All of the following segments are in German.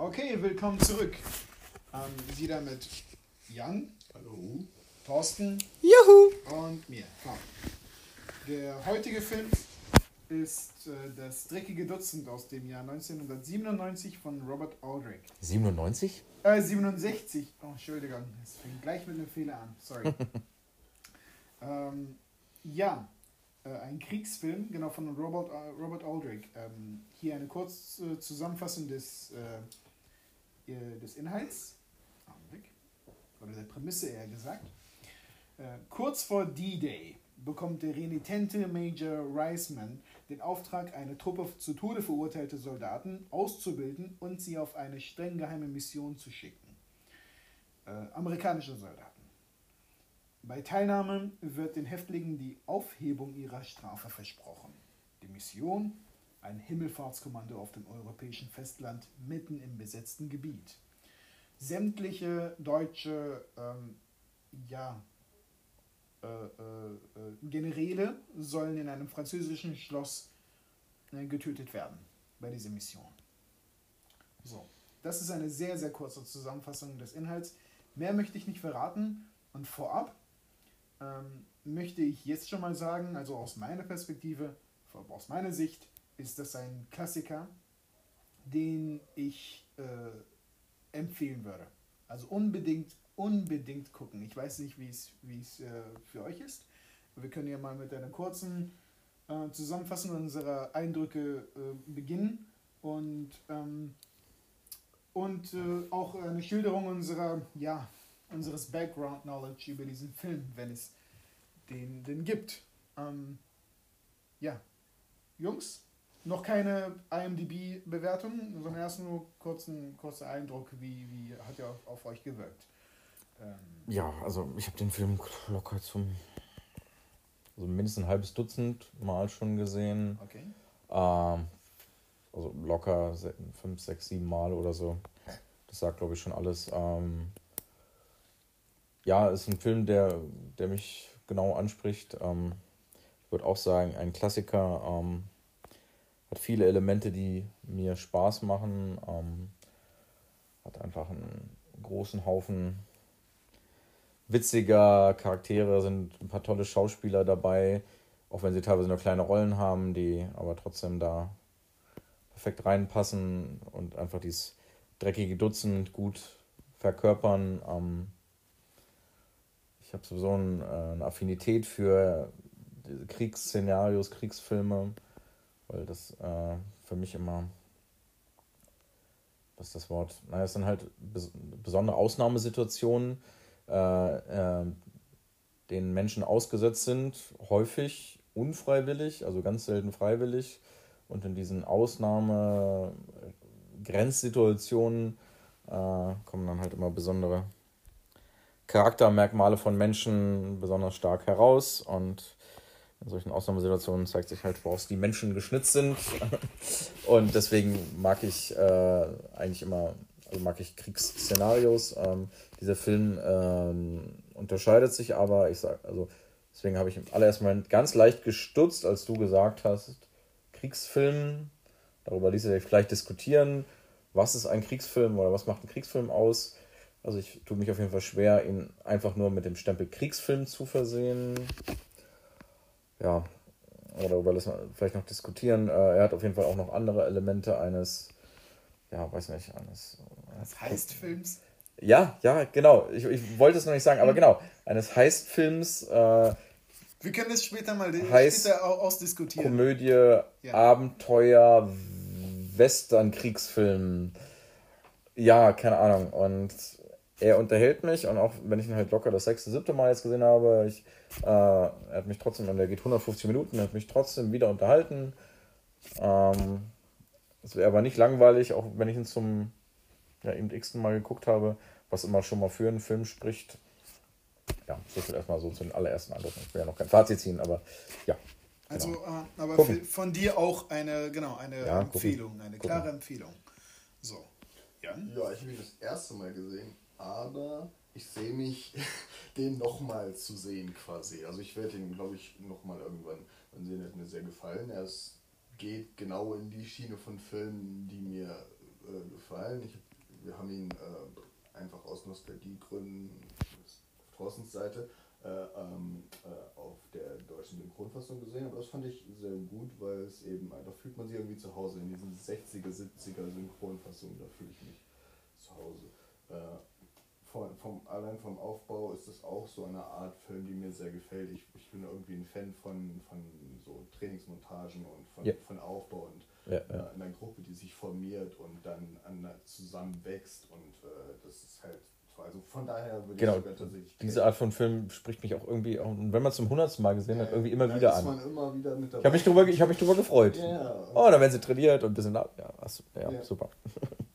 Okay, willkommen zurück. Ähm, wieder mit Jan. Hallo. Thorsten. Juhu! Und mir. Frank. Der heutige Film ist äh, Das dreckige Dutzend aus dem Jahr 1997 von Robert Aldrich. 97? Äh, 67. Oh, Entschuldigung. Es fängt gleich mit einem Fehler an. Sorry. ähm, ja, äh, ein Kriegsfilm, genau von Robert, äh, Robert Aldrich. Ähm, hier eine kurze Zusammenfassung des, äh, des Inhalts. Oder der Prämisse eher gesagt. Äh, kurz vor D-Day bekommt der renitente Major Reisman den Auftrag, eine Truppe zu Tode verurteilte Soldaten auszubilden und sie auf eine streng geheime Mission zu schicken. Äh, amerikanische Soldaten. Bei Teilnahme wird den Häftlingen die Aufhebung ihrer Strafe versprochen. Die Mission? Ein Himmelfahrtskommando auf dem europäischen Festland mitten im besetzten Gebiet. Sämtliche deutsche ähm, ja, äh, äh, Generäle sollen in einem französischen Schloss äh, getötet werden bei dieser Mission. So, das ist eine sehr, sehr kurze Zusammenfassung des Inhalts. Mehr möchte ich nicht verraten und vorab ähm, möchte ich jetzt schon mal sagen, also aus meiner Perspektive, aus meiner Sicht, ist das ein Klassiker, den ich äh, empfehlen würde. Also unbedingt, unbedingt gucken. Ich weiß nicht, wie es äh, für euch ist. Wir können ja mal mit einer kurzen äh, Zusammenfassung unserer Eindrücke äh, beginnen und, ähm, und äh, auch eine Schilderung unserer, ja, unseres Background Knowledge über diesen Film, wenn es den, den gibt. Ähm, ja, Jungs, noch keine IMDb-Bewertung, sondern erst nur kurzen, kurzer Eindruck, wie, wie hat er auf, auf euch gewirkt? Ähm, ja, also ich habe den Film locker zum also mindestens ein halbes Dutzend Mal schon gesehen. Okay. Ähm, also locker fünf, sechs, sieben Mal oder so. Das sagt, glaube ich, schon alles. Ähm, ja, ist ein Film, der, der mich genau anspricht. Ähm, ich würde auch sagen, ein Klassiker. Hat viele Elemente, die mir Spaß machen. Ähm, hat einfach einen großen Haufen witziger Charaktere, sind ein paar tolle Schauspieler dabei, auch wenn sie teilweise nur kleine Rollen haben, die aber trotzdem da perfekt reinpassen und einfach dieses dreckige Dutzend gut verkörpern. Ähm, ich habe sowieso ein, äh, eine Affinität für Kriegsszenarios, Kriegsfilme, weil das äh, für mich immer, was ist das Wort? Naja, es sind halt bes besondere Ausnahmesituationen, äh, äh, denen Menschen ausgesetzt sind, häufig unfreiwillig, also ganz selten freiwillig. Und in diesen Ausnahme-Grenzsituationen äh, kommen dann halt immer besondere Charaktermerkmale von Menschen besonders stark heraus und in solchen Ausnahmesituationen zeigt sich halt, woraus die Menschen geschnitzt sind. und deswegen mag ich äh, eigentlich immer, also mag ich Kriegsszenarios. Ähm, dieser Film ähm, unterscheidet sich aber, ich sag, also deswegen habe ich im allerersten Moment ganz leicht gestutzt, als du gesagt hast, Kriegsfilm. Darüber ließ sich vielleicht diskutieren, was ist ein Kriegsfilm oder was macht ein Kriegsfilm aus. Also ich tue mich auf jeden Fall schwer, ihn einfach nur mit dem Stempel Kriegsfilm zu versehen. Ja, oder darüber lassen wir vielleicht noch diskutieren. Äh, er hat auf jeden Fall auch noch andere Elemente eines, ja, weiß nicht, eines. eines Heistfilms? Ja, ja, genau. Ich, ich wollte es noch nicht sagen, aber genau. Eines Heistfilms. Äh, wir können das später mal Heist, später ausdiskutieren. Komödie, ja. Abenteuer, Western-Kriegsfilm. Ja, keine Ahnung. Und er unterhält mich und auch wenn ich ihn halt locker das sechste, siebte Mal jetzt gesehen habe, ich, äh, er hat mich trotzdem, und der geht 150 Minuten, er hat mich trotzdem wieder unterhalten. Ähm, es wäre aber nicht langweilig, auch wenn ich ihn zum ja, eben x-ten Mal geguckt habe, was immer schon mal für einen Film spricht. Ja, so viel erstmal so zu den allerersten Eindrücken. Ich will ja noch kein Fazit ziehen, aber ja. Also, genau. äh, aber gucken. von dir auch eine, genau, eine ja, Empfehlung, gucken. eine klare gucken. Empfehlung. So. Jan? Ja, ich habe ihn das erste Mal gesehen aber ich sehe mich, den nochmal zu sehen quasi. Also ich werde ihn, glaube ich, nochmal irgendwann sehen. Er hat mir sehr gefallen. Er ist, geht genau in die Schiene von Filmen, die mir äh, gefallen. Ich wir haben ihn äh, einfach aus Nostalgiegründen auf Thorstens Seite äh, ähm, äh, auf der deutschen Synchronfassung gesehen, aber das fand ich sehr gut, weil es eben, da fühlt man sich irgendwie zu Hause in diesen 60er, 70er Synchronfassungen, da fühle ich mich zu Hause. Äh, von, vom, allein vom Aufbau ist es auch so eine Art Film, die mir sehr gefällt. Ich, ich bin irgendwie ein Fan von, von so Trainingsmontagen und von, Ja. von Aufbau und Ja, äh, ja. einer Gruppe, die sich formiert und dann an, zusammenwächst und äh, das ist halt, also von daher würde Genau, ich sogar tatsächlich Diese Art von Film spricht mich auch irgendwie, auch, wenn man es zum hundertsten Mal gesehen hat, Ja, irgendwie immer wieder an. immer wieder. Ich habe mich, drüber- ich hab mich drüber gefreut. Ja. Oh, dann werden sie trainiert und ein bisschen ab. Ja, ja, Ja. super.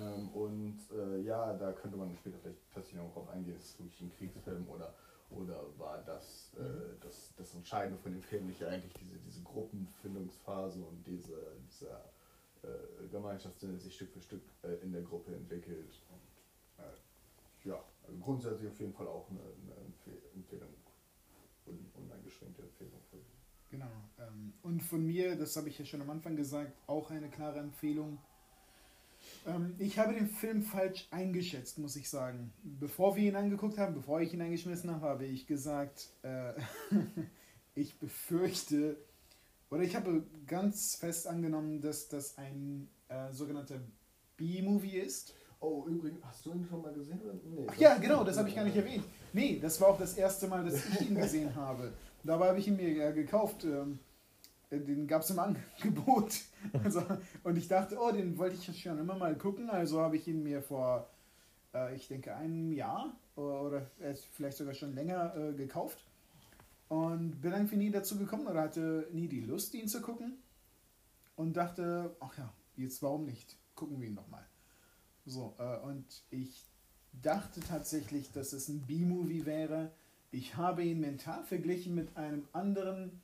Ähm, und äh, ja, da könnte man später vielleicht tatsächlich noch drauf eingehen, ist es wirklich ein Kriegsfilm oder, oder war das, äh, das das Entscheidende von dem Film nicht eigentlich diese, diese Gruppenfindungsphase und diese, dieser äh, Gemeinschaftssinne sich Stück für Stück äh, in der Gruppe entwickelt. Und, äh, ja, also grundsätzlich auf jeden Fall auch eine, eine Empfehl- Empfehlung, un, uneingeschränkte Empfehlung. Für Genau. Ähm, und von mir, das habe ich ja schon am Anfang gesagt, auch eine klare Empfehlung. Ähm, ich habe den Film falsch eingeschätzt, muss ich sagen. Bevor wir ihn angeguckt haben, bevor ich ihn eingeschmissen habe, habe ich gesagt, äh, ich befürchte, oder ich habe ganz fest angenommen, dass das ein äh, sogenannter B-Movie ist. Oh, übrigens, hast du ihn schon mal gesehen? Oder? Nee, Ach ja, genau, das habe ich gar nicht erwähnt. Nee, das war auch das erste Mal, dass ich ihn gesehen habe. Dabei habe ich ihn mir äh, gekauft. Ähm, äh, den gab es im Angebot. Also, und ich dachte, oh, den wollte ich schon immer mal gucken. Also habe ich ihn mir vor, äh, ich denke, einem Jahr oder, oder äh, vielleicht sogar schon länger äh, gekauft. Und bin irgendwie nie dazu gekommen oder hatte nie die Lust, ihn zu gucken. Und dachte, ach ja, jetzt warum nicht? Gucken wir ihn nochmal. So, äh, und ich dachte tatsächlich, dass es ein B-Movie wäre. Ich habe ihn mental verglichen mit einem anderen,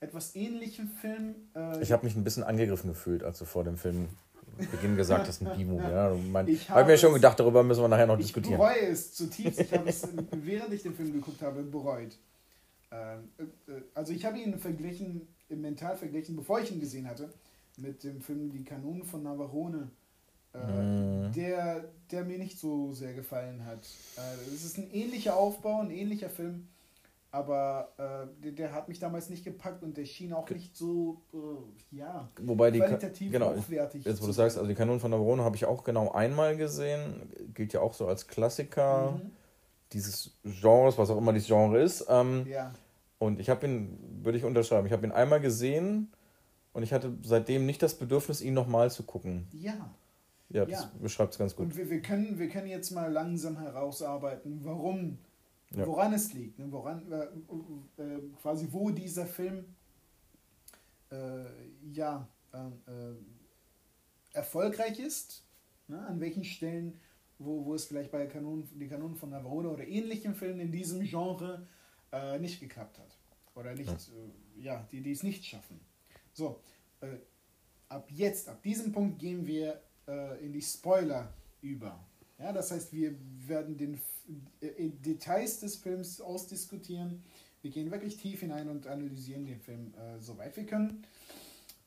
etwas ähnlichen Film. Äh, Ich habe mich ein bisschen angegriffen gefühlt, als du vor dem Film Beginn gesagt hast, ein B-Movie. Ja, mein, Ich habe mir habe schon gedacht, darüber müssen wir nachher noch ich diskutieren. bereue es zutiefst. Ich habe es, während ich den Film geguckt habe, bereut. Ähm, äh, äh, also ich habe ihn verglichen, im mental verglichen, bevor ich ihn gesehen hatte, mit dem Film Die Kanonen von Navarone, äh, Mhm. der, der mir nicht so sehr gefallen hat. Äh, es ist ein ähnlicher Aufbau, ein ähnlicher Film, aber äh, der, der hat mich damals nicht gepackt und der schien auch nicht so, äh, ja, Wobei die, qualitativ genau, hochwertig. jetzt wo du sagst, also die Kanonen von Navarone habe ich auch genau einmal gesehen. Gilt ja auch so als Klassiker Mhm. dieses Genres, was auch immer dieses Genre ist. Ähm, Ja. Und ich habe ihn, würde ich unterschreiben, ich habe ihn einmal gesehen und ich hatte seitdem nicht das Bedürfnis, ihn nochmal zu gucken. Ja. Ja, das Ja. beschreibt es ganz gut. Und wir, wir, können, wir können jetzt mal langsam herausarbeiten, warum, Ja. woran es liegt, ne? woran, äh, äh, quasi wo dieser Film äh, ja, äh, erfolgreich ist, ne? an welchen Stellen, wo, wo es vielleicht bei Kanonen, die Kanonen von Navarone oder ähnlichen Filmen in diesem Genre äh, nicht geklappt hat. Oder nicht, äh, ja, die, die es nicht schaffen. So, äh, ab jetzt, ab diesem Punkt gehen wir äh, in die Spoiler über. Ja, das heißt, wir werden den äh, Details des Films ausdiskutieren. Wir gehen wirklich tief hinein und analysieren den Film äh, soweit wir können.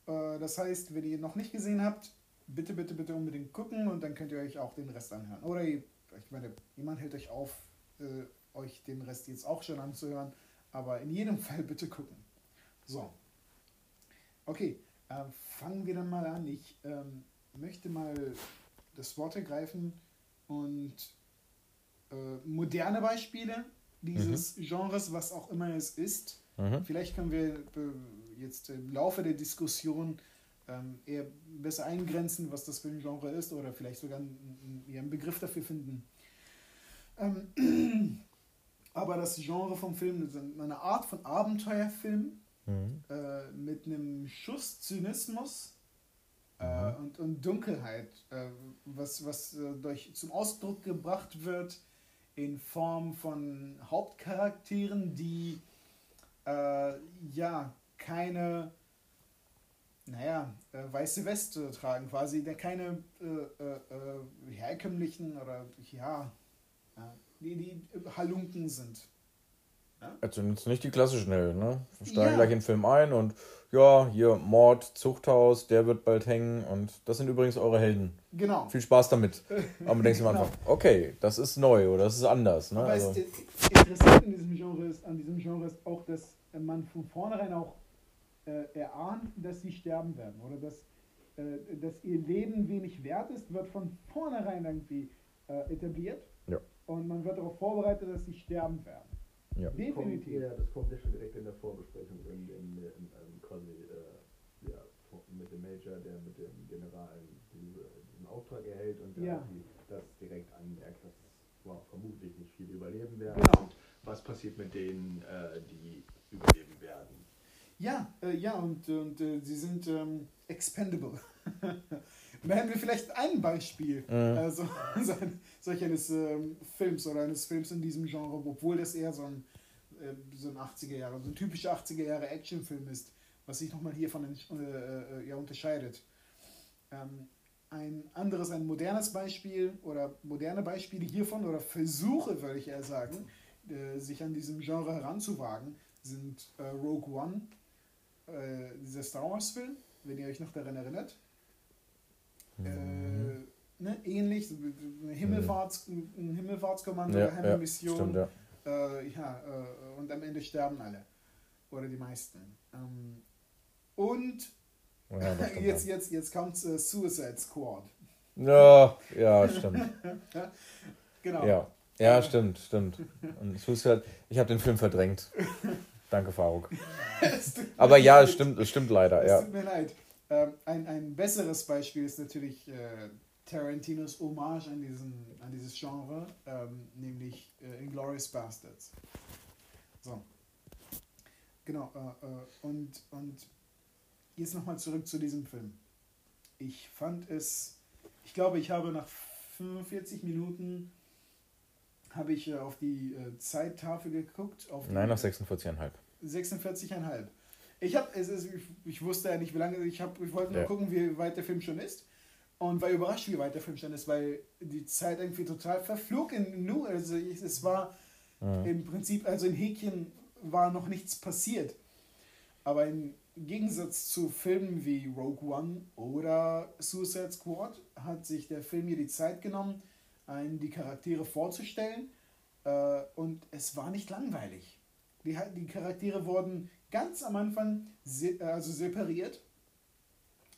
Äh, das heißt, wenn ihr ihn noch nicht gesehen habt, bitte, bitte, bitte unbedingt gucken und dann könnt ihr euch auch den Rest anhören. Oder ich meine, jemand hält euch auf, äh, euch den Rest jetzt auch schon anzuhören, aber in jedem Fall bitte gucken. So. Okay, äh, fangen wir dann mal an. Ich ähm, möchte mal das Wort ergreifen und äh, moderne Beispiele dieses Genres, was auch immer es ist, Mhm. Vielleicht können wir äh, jetzt im Laufe der Diskussion ähm, eher besser eingrenzen, was das für ein Genre ist oder vielleicht sogar einen, einen, Begriff dafür finden. Ähm, aber das Genre vom Film ist eine Art von Abenteuerfilm Mhm. äh, mit einem Schuss Zynismus äh, und, und Dunkelheit, äh, was, was äh, durch, zum Ausdruck gebracht wird in Form von Hauptcharakteren, die äh, ja keine naja, äh, weiße Weste tragen, quasi, der keine äh, äh, äh, herkömmlichen oder ja, die, die Halunken sind. Ja? Also nicht die klassischen Helden, ne? Wir steigen Ja. gleich in den Film ein und ja, hier Mord, Zuchthaus, der wird bald hängen und das sind übrigens eure Helden. Genau. Viel Spaß damit. Aber man denkt sich am Anfang, okay, das ist neu oder das ist anders, ne? Aber Also, es, interessant in diesem Genre ist, an diesem Genre ist auch, dass man von vornherein auch äh, erahnt, dass sie sterben werden oder dass, äh, dass ihr Leben wenig wert ist, wird von vornherein irgendwie äh, etabliert. Ja. Und man wird darauf vorbereitet, dass sie sterben werden. ja. Definitiv. Kommt, ja, das kommt ja schon direkt in der Vorbesprechung, in, in, in, in quasi äh, ja, mit dem Major, der mit dem General diese, diesen Auftrag erhält und der Ja. das direkt anmerkt, dass wow, vermutlich nicht viele überleben werden. Genau. Und was passiert mit denen, äh, die überleben werden? Ja, äh, ja, und, und äh, sie sind ähm, expendable. Da hätten wir vielleicht ein Beispiel Mhm. äh, so, so ein, solch eines ähm, Films oder eines Films in diesem Genre, obwohl das eher so ein, äh, so ein 80er Jahre, so ein typischer 80er Jahre Actionfilm ist, was sich nochmal hiervon äh, äh, ja, unterscheidet. Ähm, ein anderes, ein modernes Beispiel oder moderne Beispiele hiervon oder Versuche, würde ich eher sagen, äh, sich an diesem Genre heranzuwagen, sind äh, Rogue One, äh, dieser Star Wars Film, wenn ihr euch noch daran erinnert. Mhm. Äh, ne, ähnlich, eine Himmelfahrts, ein Himmelfahrtskommando, ja, ja, Mission. stimmt, ja. Äh, ja, äh, und am Ende sterben alle. Oder die meisten. Ähm, und Ja, das stimmt, jetzt, jetzt, jetzt kommt äh, Suicide Squad. ja. ja, stimmt. Genau. Ja, ja, stimmt, stimmt. Und Suicide, ich habe den Film verdrängt. Danke, Faruk. Aber ja, es stimmt, es stimmt leider, Es ja. tut mir leid. Ähm, ein, ein besseres Beispiel ist natürlich äh, Tarantinos Hommage an, diesen, an dieses Genre, ähm, nämlich äh, Inglourious Bastards. So. Genau. Äh, äh, und, und jetzt nochmal zurück zu diesem Film. Ich fand es, ich glaube, ich habe nach 45 Minuten habe ich äh, auf die äh, Zeittafel geguckt. Nein, nach 46,5. 46,5. Ich habe, es ist, ich, ich wusste ja nicht, wie lange, ich, hab, ich wollte nur Ja. gucken, wie weit der Film schon ist. Und war überrascht, wie weit der Film schon ist, weil die Zeit irgendwie total verflog in Nu. Also ich, es war Mhm. im Prinzip, also in Häkchen war noch nichts passiert. Aber im Gegensatz zu Filmen wie Rogue One oder Suicide Squad hat sich der Film hier die Zeit genommen, einen die Charaktere vorzustellen. Äh, und es war nicht langweilig. Die, die Charaktere wurden ganz am Anfang se äh, also separiert.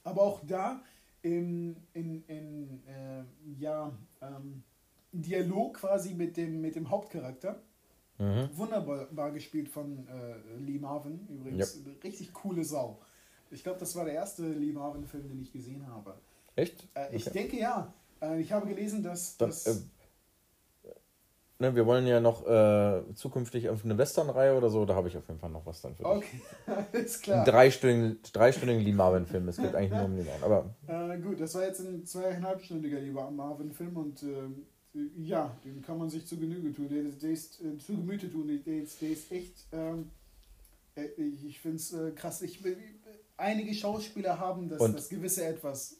Aber auch da in, in, in äh, ja, ähm, Dialog quasi mit dem, mit dem Hauptcharakter. Mhm. Wunderbar gespielt von äh, Lee Marvin, übrigens. Richtig coole Sau. Ich glaube, das war der erste Lee Marvin-Film, den ich gesehen habe. Echt? Äh, ich Okay. denke ja. Äh, ich habe gelesen, dass. Dann, dass äh, ne, wir wollen ja noch äh, zukünftig auf eine Western-Reihe oder so, da habe ich auf jeden Fall noch was dann für dich. okay, alles klar. dreistündigen, dreistündigen Lee Marvin-Film. Es geht eigentlich nur um den einen. Aber Äh, gut, das war jetzt ein zweieinhalbstündiger Lee Marvin-Film und ähm, ja, den kann man sich zu Genüge tun. Der, ist- der ist äh, zu Gemüte tun. Der ist, der ist echt. Ähm, äh, ich finde es äh, krass. Ich, äh, einige Schauspieler haben das, Und- das gewisse Etwas.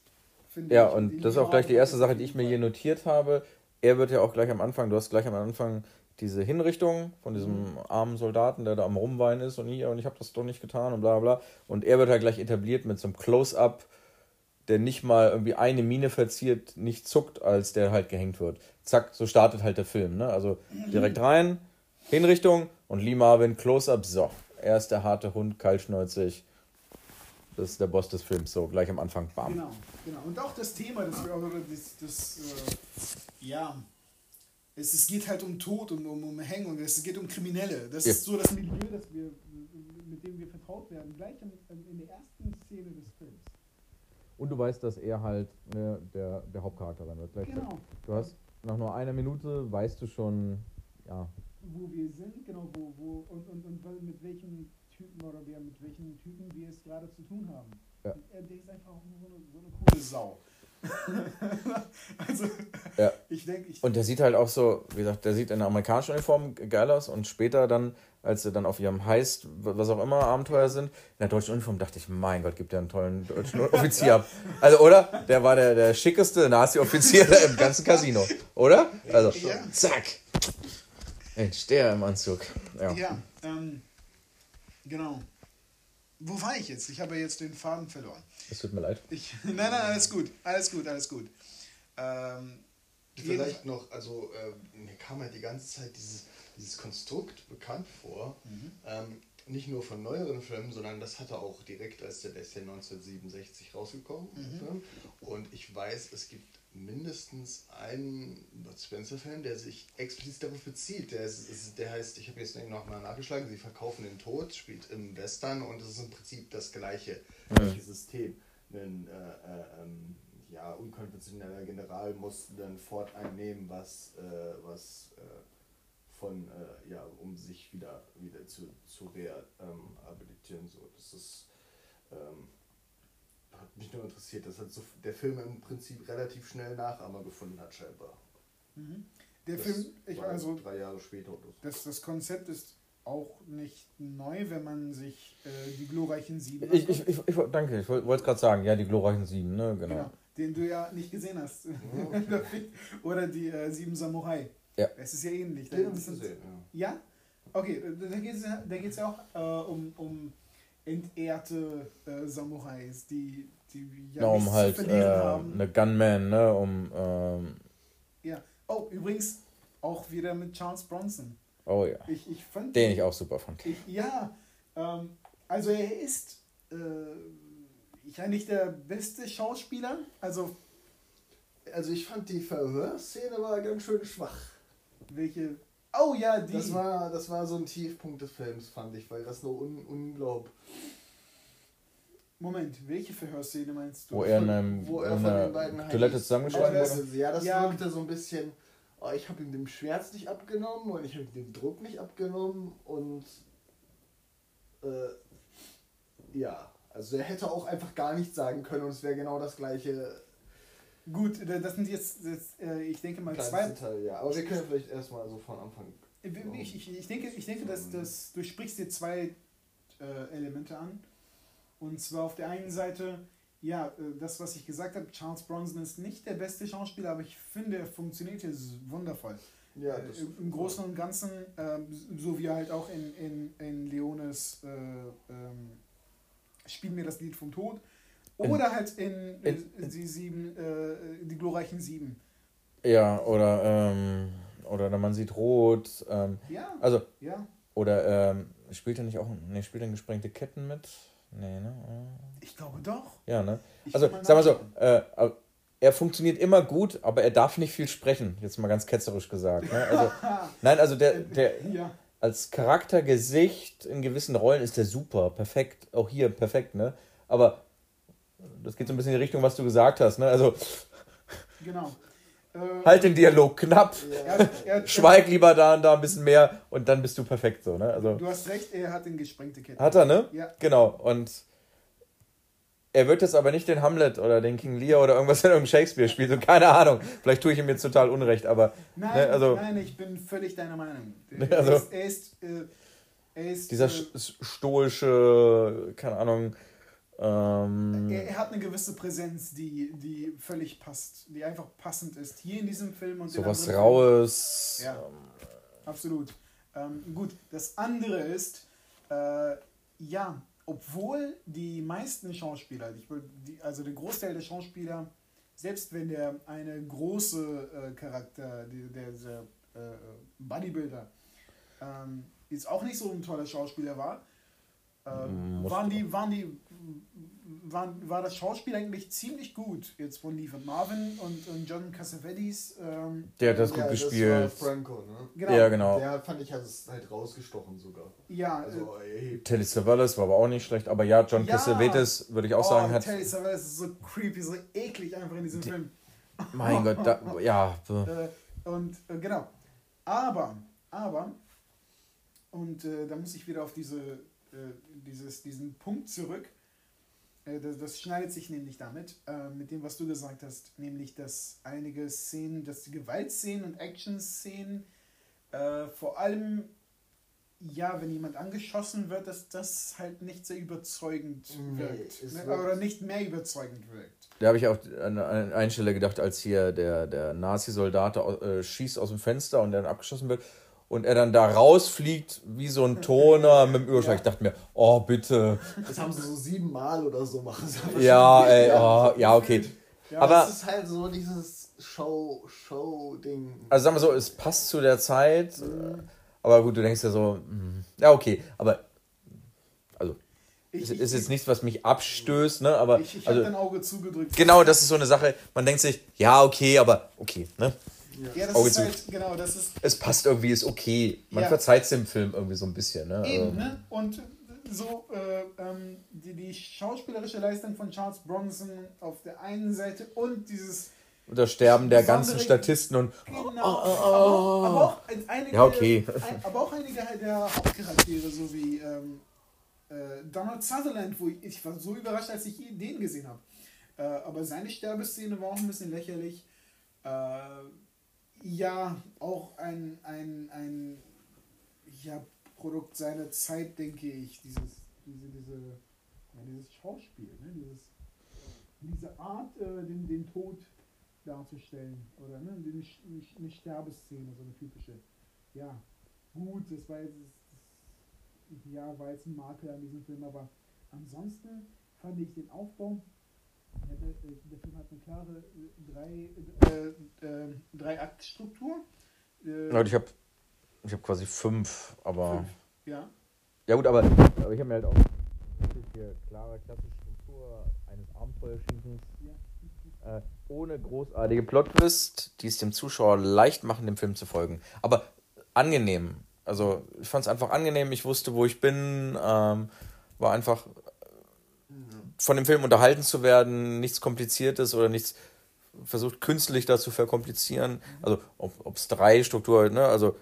finde ja, ich. und Die das ist auch gleich die erste Sache, die ich mir hier notiert habe. Er wird ja auch gleich am Anfang, du hast gleich am Anfang diese Hinrichtung von diesem armen Soldaten, der da am Rumweinen ist und hier und ich habe das doch nicht getan und bla bla. Und er wird halt gleich etabliert mit so einem Close-Up, der nicht mal irgendwie eine Mine verziert, nicht zuckt, als der halt gehängt wird. Zack, so startet halt der Film. Ne? Also direkt rein, Hinrichtung und Lee Marvin, Close-Up, so. Er ist der harte Hund, kaltschnäuzig. Das ist der Boss des Films, so gleich am Anfang, bam. Genau, genau. Und auch das Thema, das, wir- das, das äh, ja, es, es geht halt um Tod und um, um Hängen und es geht um Kriminelle. Das Ja. ist so das Milieu, das wir, mit dem wir vertraut werden, gleich in, in der ersten Szene des Films. Und du weißt, dass er halt ne, der, der Hauptcharakter sein wird. Gleich Genau. Du hast nach nur einer Minute weißt du schon, ja, Wo wir sind, genau, wo, wo und, und, und mit welchen Typen oder wer mit welchen Typen wir es gerade zu tun haben. Ja. Er, der ist einfach auch so eine, so eine coole Sau. also, Ja. ich denke, ich. Und der sieht halt auch so, wie gesagt, der sieht in der amerikanischen Uniform geil aus und später dann, als sie dann auf ihrem Heist, was auch immer, Abenteuer sind, in der deutschen Uniform dachte ich, mein Gott, gibt der einen tollen deutschen Offizier ab. Also, oder? Der war der, der schickeste Nazi-Offizier im ganzen Casino, oder? Also, Ja. zack. Mensch, der im Anzug. Ja. Ja, Ähm, genau. Wo war ich jetzt? Ich habe jetzt den Faden verloren. Es tut mir leid. Ich, nein, nein, alles gut. Alles gut, alles gut. Ähm, Vielleicht noch, also äh, mir kam halt die ganze Zeit dieses, dieses Konstrukt bekannt vor. Mhm. Ähm, nicht nur von neueren Filmen, sondern das hatte auch direkt, als der, ja 1967 rausgekommen. Mhm. Film. Und ich weiß, es gibt mindestens einen Bud Spencer-Film, der sich explizit darauf bezieht. Der, ist, ist, der heißt, ich habe jetzt noch mal nachgeschlagen, Sie verkaufen den Tod, spielt im Western und es ist im Prinzip das gleiche, gleiche System. Ein äh, äh, ähm, ja, unkonventioneller General muss dann Fort einnehmen, was, äh, was äh, von, äh, ja, um sich wieder, wieder zu, zu rehabilitieren. So. Das ist, ähm, hat mich nur interessiert, dass halt so der Film im Prinzip relativ schnell Nachahmer gefunden hat, scheinbar. mhm. Der Das Film, ich war also, drei Jahre später oder so. das, das Konzept ist auch nicht neu, wenn man sich äh, die glorreichen Sieben Ich, ich, ich, ich, danke, ich wollte es gerade sagen. Ja, die glorreichen Sieben, ne? Genau. Genau, den du ja nicht gesehen hast. okay. Oder die äh, Sieben Samurai. Ja. Es ist ja ähnlich. Den hab Das ich sind- gesehen, ja. Ja? Okay, äh, da geht es da geht's ja auch äh, um, um entehrte äh, Samurais, die, die ja Ja, um halt zu äh, verlieren haben. eine Gunman, ne? Um, ähm, Ja. Oh, übrigens auch wieder mit Charles Bronson. oh ja. Ich, ich fand Den ich auch super fand. Ich, ja, ähm, also er ist äh, ja nicht der beste Schauspieler. Also Also ich fand die Verhörszene war ganz schön schwach. welche. Oh ja, die. Das war, das war so ein Tiefpunkt des Films, fand ich, weil das nur un, unglaub, Moment, welche Verhörszene meinst du? Wo er in, einem, wo er in von den beiden Toilette zusammengeschlagen das- wurde. Ja, das Ja. wirkte so ein bisschen, oh, ich habe ihm den Schmerz nicht abgenommen und ich habe ihm den Druck nicht abgenommen und äh, ja, also er hätte auch einfach gar nichts sagen können und es wäre genau das gleiche Gut, das sind jetzt, jetzt äh, ich denke mal zwei. Teil, ja. Aber wir können vielleicht erstmal so von Anfang. Ich, ich, ich denke, ich denke dass, dass du sprichst dir zwei äh, Elemente an. Und zwar auf der einen Seite, ja, äh, das, was ich gesagt habe, Charles Bronson ist nicht der beste Schauspieler, aber ich finde, er funktioniert hier wundervoll. Ja, Äh, das im, Im Großen und Ganzen, ähm, so wie halt auch in, in, in Leones äh, ähm, Spiel mir das Lied vom Tod. Oder halt in, äh, in- in- die sieben, äh, die glorreichen sieben. Ja, oder, ähm, oder der Mann sieht rot. Ähm, Ja, also, ja. oder ähm, spielt er nicht auch, ne, spielt er in gesprengte Ketten mit? Nee, ne? Ich glaube doch. Ja, ne? Ich Also, sag mal so, äh, aber er funktioniert immer gut, aber er darf nicht viel sprechen, jetzt mal ganz ketzerisch gesagt. Ne? Also, nein, also der, der ja. Als Charaktergesicht in gewissen Rollen ist der super, perfekt, auch hier perfekt, ne? Aber das geht so ein bisschen in die Richtung, was du gesagt hast, ne? Also Genau. Halt den Dialog knapp, er, hat- er, hat- schweig lieber da und da ein bisschen mehr und dann bist du perfekt so, ne? Also Du hast recht, er hat den gesprengte Kette. hat er, ne? Ja. Genau. Und er wird jetzt aber nicht den Hamlet oder den King Lear oder irgendwas in irgendeinem Shakespeare spielen. So, keine Ahnung. Vielleicht tue ich ihm jetzt total Unrecht, aber Nein, Ne, also- nein, ich bin völlig deiner Meinung. Ne, also- er ist, er ist, äh, er ist dieser äh, sch- stoische, keine Ahnung, ähm, er, er hat eine gewisse Präsenz, die, die völlig passt, die einfach passend ist. Hier in diesem Film und sowas anderen Raues. Ja. Filmen. Absolut. Ähm, gut, das andere ist, äh, ja, obwohl die meisten Schauspieler, die, also der Großteil der Schauspieler, selbst wenn der eine große äh, Charakter, der, der äh, Bodybuilder, ähm, jetzt auch nicht so ein toller Schauspieler war, ähm, Muss- waren die, waren die, waren, war das Schauspiel eigentlich ziemlich gut jetzt von Lee von Marvin und, und John Cassavetes. Ähm, Der hat das ja, gut Das war gespielt. Franco, ne? genau. Ja, genau. Der fand ich hat es halt rausgestochen sogar. Ja, äh, Also, ey, Telly Savalas war aber auch nicht schlecht, aber ja, John Ja. Cassavetes, würde ich auch oh, sagen, hat. Telly Savalas ist so creepy, so eklig einfach in diesem Film. Mein Gott, da, ja. Äh, und äh, genau. Aber, aber, und äh, da muss ich wieder auf diese, äh, dieses, diesen Punkt zurück. Äh, das, das schneidet sich nämlich damit, äh, mit dem, was du gesagt hast, nämlich, dass einige Szenen, dass die Gewaltszenen und Action-Szenen äh, vor allem, ja, wenn jemand angeschossen wird, dass das halt nicht sehr überzeugend Nee, wirkt. Ne? wirkt- Oder nicht mehr überzeugend wirkt. Da habe ich auch an an einer Stelle gedacht, als hier der, der Nazi-Soldat äh, schießt aus dem Fenster und dann abgeschossen wird. Und er dann da rausfliegt wie so ein Toner mit dem Überschlag. Ich dachte mir, oh bitte. Das haben sie so siebenmal oder so machen. sie Ja, ey, oh, ja, okay. Ja, Aber- es ist halt so dieses Show, Show-Ding. Also sagen wir so, es passt zu der Zeit, äh, aber gut, du denkst ja so, hm, ja, okay, aber also Ich, es ich, ist jetzt nichts, was mich abstößt, ne, aber ich, ich also dein Auge zugedrückt. genau, das ist so eine Sache, man denkt sich, ja, okay, aber okay, ne? Ja, das Auge ist halt, genau, das ist Es passt irgendwie, ist okay. Man Ja. verzeiht dem Film irgendwie so ein bisschen, ne? eben, Also, ne? Und so, äh, ähm, die, die schauspielerische Leistung von Charles Bronson auf der einen Seite und dieses das Sterben der ganzen Statisten und Genau. aber, auch, aber auch ein- einige, Ja, okay. Ein, aber auch einige der Hauptcharaktere, so wie ähm, äh, Donald Sutherland, wo ich, ich war so überrascht, als ich den gesehen habe. Äh, aber seine Sterbeszene war auch ein bisschen lächerlich. Äh, ja, auch ein, ein, ein ja, Produkt seiner Zeit, denke ich. Dieses, diese, diese, ja, dieses Schauspiel, ne? dieses, diese Art, äh, den, den Tod darzustellen. Oder ne? die- Eine, Sterbeszene, so eine typische. Ja, gut, das war jetzt, das, ja, war jetzt ein Makel an diesem Film, aber ansonsten fand ich den Aufbau. Der, der, der Film hat eine klare äh, drei, äh, äh, drei Aktstruktur. Äh, Ja, ich habe ich hab quasi fünf, aber. fünf, ja. Ja, gut, aber, aber ich habe mir halt auch hier klare, klassische Struktur eines Abenteuerschießens ja. äh, ohne großartige Plot-Twist, die es dem Zuschauer leicht machen, dem Film zu folgen. Aber angenehm. Also, ich fand es einfach angenehm. Ich wusste, wo ich bin. Ähm, war einfach von dem Film unterhalten zu werden, nichts Kompliziertes oder nichts versucht künstlich da zu verkomplizieren. Also ob es drei Struktur, ne? Also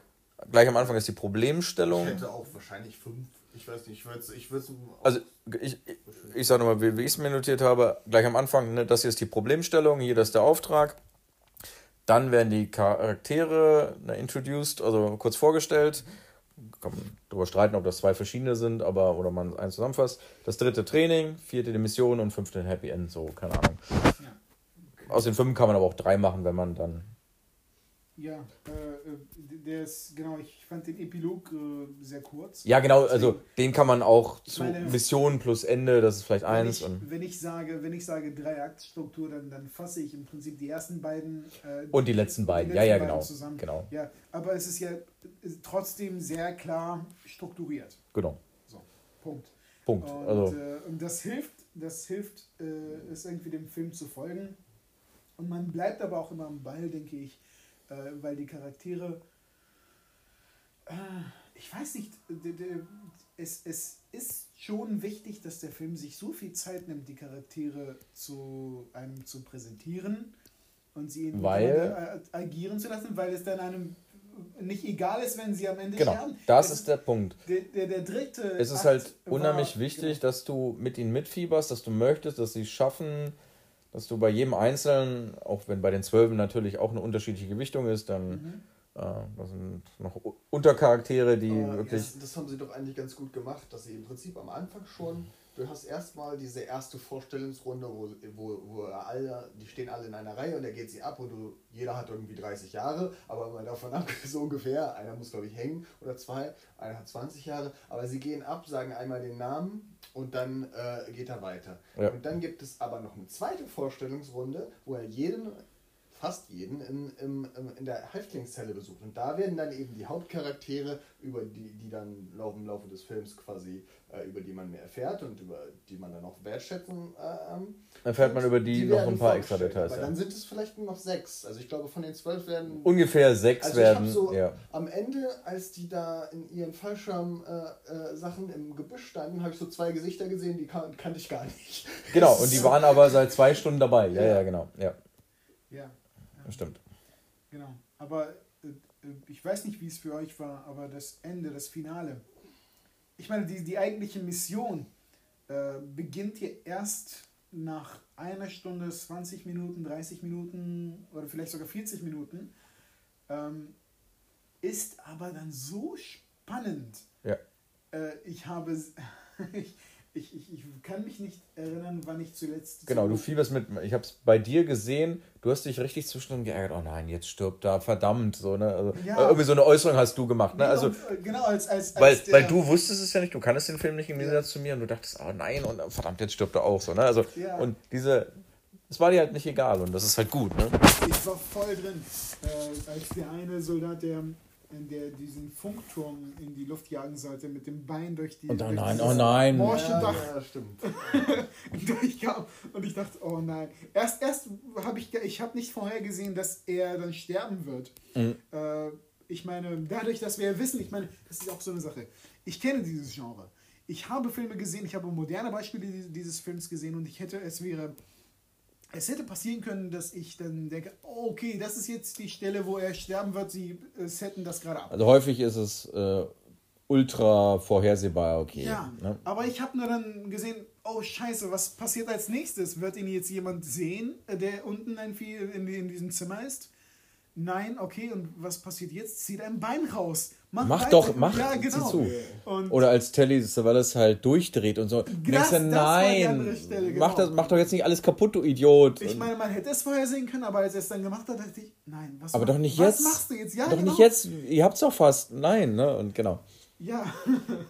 gleich am Anfang ist die Problemstellung. Ich hätte auch wahrscheinlich fünf. Ich weiß nicht, ich würde es. Ich würd's Also ich, ich, ich sage nochmal, wie, wie ich es mir notiert habe, gleich am Anfang, ne, das hier ist die Problemstellung, hier das ist der Auftrag. Dann werden die Charaktere ne, introduced, also kurz vorgestellt. Kann man darüber streiten, ob das zwei verschiedene sind, aber oder man eins zusammenfasst. Das dritte Training, vierte die Mission und fünfte ein Happy End, so, keine Ahnung. Ja. Aus den fünf kann man aber auch drei machen, wenn man dann. Ja, äh, äh, der ist, genau, ich fand den Epilog äh, sehr kurz. Ja, genau, also den kann man auch zu meine- Mission plus Ende, das ist vielleicht Wenn eins. ich, Und, wenn ich sage, wenn ich sage Drei-Akt-Struktur, dann, dann fasse ich im Prinzip die ersten beiden äh, und die letzten beiden, ja, letzten ja, beiden genau. zusammen. Genau, Ja, aber es ist ja trotzdem sehr klar strukturiert. genau. Punkt. Punkt. Und, Also, äh, und das hilft, das hilft, äh, es irgendwie dem Film zu folgen. Und man bleibt aber auch immer am Ball, denke ich, äh, weil die Charaktere, äh, ich weiß nicht, es, es ist schon wichtig, dass der Film sich so viel Zeit nimmt, die Charaktere zu einem zu präsentieren und sie Weil- äh, agieren zu lassen, weil es dann einem nicht egal ist, wenn sie am Ende genau, sterben. das Es ist der Punkt. der, der, der dritte. Es ist halt war- unheimlich wichtig, genau. dass du mit ihnen mitfieberst, dass du möchtest, dass sie es schaffen, dass du bei jedem Einzelnen, auch wenn bei den Zwölfen natürlich auch eine unterschiedliche Gewichtung ist, dann Mhm. äh, das sind noch Untercharaktere, die Aber wirklich. Das, das haben sie doch eigentlich ganz gut gemacht, dass sie im Prinzip am Anfang schon, du hast erstmal diese erste Vorstellungsrunde, wo, wo, wo alle, die stehen alle in einer Reihe und er geht sie ab und du, jeder hat irgendwie 30 Jahre, aber mal davon ab, so ungefähr, einer muss glaube ich hängen oder zwei, einer hat 20 Jahre, aber sie gehen ab, sagen einmal den Namen und dann äh, geht er weiter. Ja. Und dann gibt es aber noch eine zweite Vorstellungsrunde, wo er jeden fast jeden in, im, in der Häftlingszelle besucht. Und da werden dann eben die Hauptcharaktere, über die, die dann im Laufe des Films quasi, äh, über die man mehr erfährt und über die man dann auch wertschätzen äh, ähm, Erfährt man über die, noch werden ein paar extra. Details. Aber Ja. dann sind es vielleicht nur noch sechs. Also ich glaube, von den zwölf werden Ungefähr sechs also ich werden. hab so ja. am Ende, als die da in ihren Fallschirm-Sachen äh, Sachen im Gebüsch standen, habe ich so zwei Gesichter gesehen, die kan kannte ich gar nicht. Genau, und die waren aber seit zwei Stunden dabei. Ja, Ja. ja, genau. Ja, Ja, das stimmt. genau. Aber äh, äh, ich weiß nicht, wie es für euch war, aber das Ende, das Finale. Ich meine, die, die eigentliche Mission äh, beginnt hier erst nach einer Stunde, 20 Minuten, 30 Minuten oder vielleicht sogar 40 Minuten. Ähm, ist aber dann so spannend. Ja. Äh, ich habe. ich, Ich, ich, ich kann mich nicht erinnern, wann ich zuletzt. Genau, du fieberst mit. Ich habe es bei dir gesehen. Du hast dich richtig zwischendrin geärgert. Oh nein, jetzt stirbt da, verdammt. So, ne? also, Ja. Irgendwie so eine Äußerung hast du gemacht. Ne? Also, äh, genau, als, als, als weil, der, weil du wusstest es ja nicht, du kanntest den Film nicht im Ja. Gegensatz zu mir und du dachtest, oh nein, und äh, verdammt, jetzt stirbt er auch. So, ne? also, Ja. Und diese. Es war dir halt nicht egal und das ist halt gut. Ne? Ich war voll drin, äh, als der eine Soldat, der, der diesen Funkturm in die Luft jagen sollte, mit dem Bein durch die. Und oh nein, oh nein. Morsche ja, Dach ja, stimmt. durchkam. Und ich dachte, oh nein. Erst, erst habe ich, ich habe nicht vorhergesehen, dass er dann sterben wird. Mhm. Äh, ich meine, dadurch, dass wir ja wissen, ich meine, das ist auch so eine Sache. Ich kenne dieses Genre. Ich habe Filme gesehen, ich habe moderne Beispiele dieses Films gesehen und ich hätte, es wäre, es hätte passieren können, dass ich dann denke, oh, okay, das ist jetzt die Stelle, wo er sterben wird, sie äh, setten das gerade ab. Also häufig ist es äh, ultra vorhersehbar, okay. Ja, Ne? aber ich habe nur dann gesehen, oh scheiße, was passiert als nächstes? Wird ihn jetzt jemand sehen, äh, der unten irgendwie in, in diesem Zimmer ist? Nein, okay, und was passiert jetzt? Zieht ein Bein raus. Mach weiter. doch, mach, ja, genau. zu. Und Oder als Telly Savalas halt durchdreht und so. Das- das die nein, Stelle, mach, genau. das, mach doch jetzt nicht alles kaputt, du Idiot. ich meine, man hätte es vorher sehen können, aber als er es dann gemacht hat, dachte ich, nein, was, aber mach- doch nicht was jetzt. machst du jetzt? Ja, doch genau. nicht jetzt. Ihr habt's doch fast. Nein, ne? Und genau. Ja,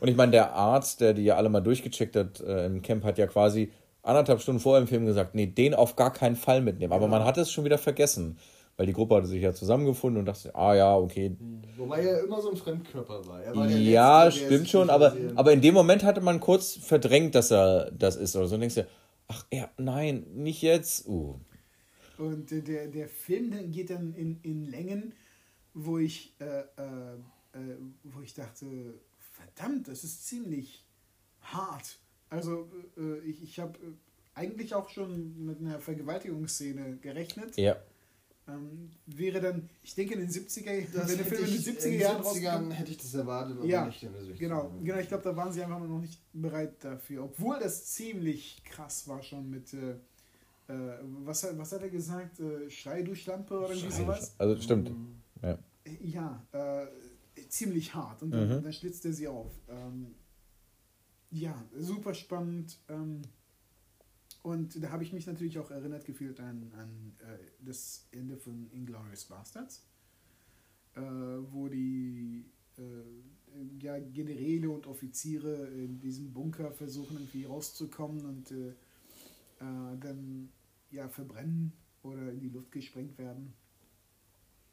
Und ich meine, der Arzt, der die ja alle mal durchgecheckt hat äh, im Camp, hat ja quasi anderthalb Stunden vorher im Film gesagt, nee, den auf gar keinen Fall mitnehmen. Aber man hat es schon wieder vergessen. Weil die Gruppe hatte sich ja zusammengefunden und dachte, ah ja, okay. Wobei er immer so ein Fremdkörper war. War Ja, Letzte, stimmt schon, aber, aber in dem Moment hatte man kurz verdrängt, dass er das ist oder so. Und denkst du, ach ja, nein, nicht jetzt. Uh. Und der, der Film dann geht dann in, in Längen, wo ich, äh, äh, äh, wo ich dachte, verdammt, das ist ziemlich hart. Also äh, ich, ich habe eigentlich auch schon mit einer Vergewaltigungsszene gerechnet. Ja. Ähm, wäre dann, ich denke in den 70er, Das wenn der Film in den ich- 70er in den Jahren 70ern rausgekommen hätte ich das erwartet, aber Ja, nicht in der 60er. Genau, genau, ich glaube, da waren sie einfach noch nicht bereit dafür. Obwohl das ziemlich krass war schon mit, äh, äh, was, hat- was hat er gesagt? Äh, Schrei durch Lampe oder irgendwie sowas? Also stimmt. Ja. Ja, äh, ziemlich hart. Und dann, Mhm. dann schlitzt er sie auf. Ähm, ja, super spannend. Ähm, und da habe ich mich natürlich auch erinnert gefühlt an, an äh, das Ende von Inglourious Bastards, äh, wo die äh, ja, Generäle und Offiziere in diesem Bunker versuchen irgendwie rauszukommen und äh, äh, dann ja verbrennen oder in die Luft gesprengt werden.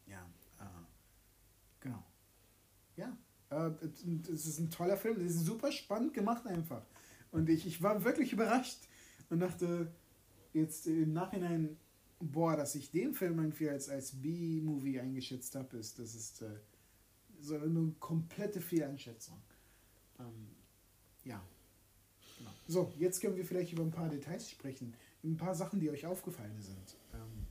Ja, äh, genau. Ja, es ist ein toller Film, es ist super spannend gemacht einfach. Und ich, ich war wirklich überrascht und dachte jetzt im Nachhinein, boah, dass ich den Film irgendwie als, als B-Movie eingeschätzt habe, ist, das ist äh, so eine komplette Fehleinschätzung. Ähm, ja. Genau. So, jetzt können wir vielleicht über ein paar Details sprechen. Ein paar Sachen, die euch aufgefallen sind. Ähm,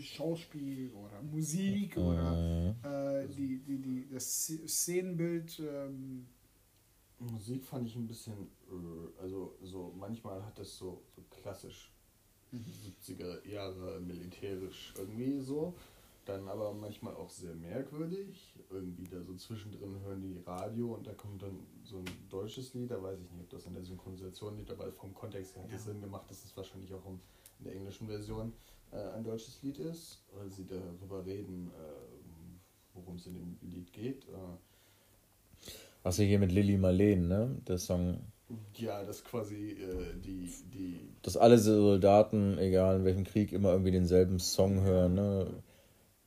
Schauspiel oder Musik oder Mhm. äh, die, die, die, das Szenenbild. Ähm, Musik fand ich ein bisschen, äh, also so manchmal hat das so, so klassisch 70er Jahre militärisch irgendwie so, dann aber manchmal auch sehr merkwürdig. Irgendwie da so zwischendrin hören die Radio und da kommt dann so ein deutsches Lied, da weiß ich nicht, ob das in der Synchronisation liegt, aber vom Kontext her hat es Ja. Sinn gemacht, dass es wahrscheinlich auch in der englischen Version äh, ein deutsches Lied ist, weil sie darüber reden, äh, worum es in dem Lied geht. Äh, Was ja hier mit Lilly Marleen, ne? Der Song. Ja, das quasi äh, die, die. Dass alle Soldaten, egal in welchem Krieg, immer irgendwie denselben Song hören, ne?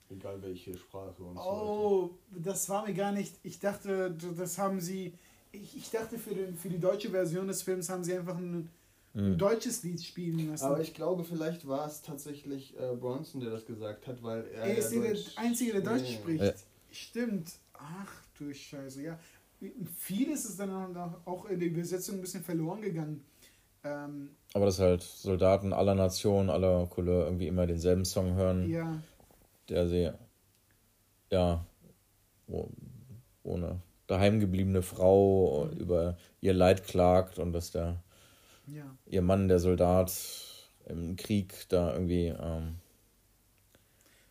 Egal welche Sprache und so. oh, das war mir gar nicht. Ich dachte, das haben sie. Ich, ich dachte, für, den, für die deutsche Version des Films haben sie einfach ein, ein Mhm. deutsches Lied spielen lassen. Aber ich glaube, vielleicht war es tatsächlich äh, Bronson, der das gesagt hat, weil er. er ist ja der Deutsch- Einzige, der Deutsch Nee. spricht. Ja. Stimmt. Ach du Scheiße, ja. Vieles ist dann auch- in der Übersetzung ein bisschen verloren gegangen. Ähm, Aber dass halt Soldaten aller Nationen, aller Couleur irgendwie immer denselben Song hören, ja, der sie, ja, eine daheimgebliebene Frau über ihr Leid klagt und dass der, ja. ihr Mann, der Soldat im Krieg da irgendwie ähm,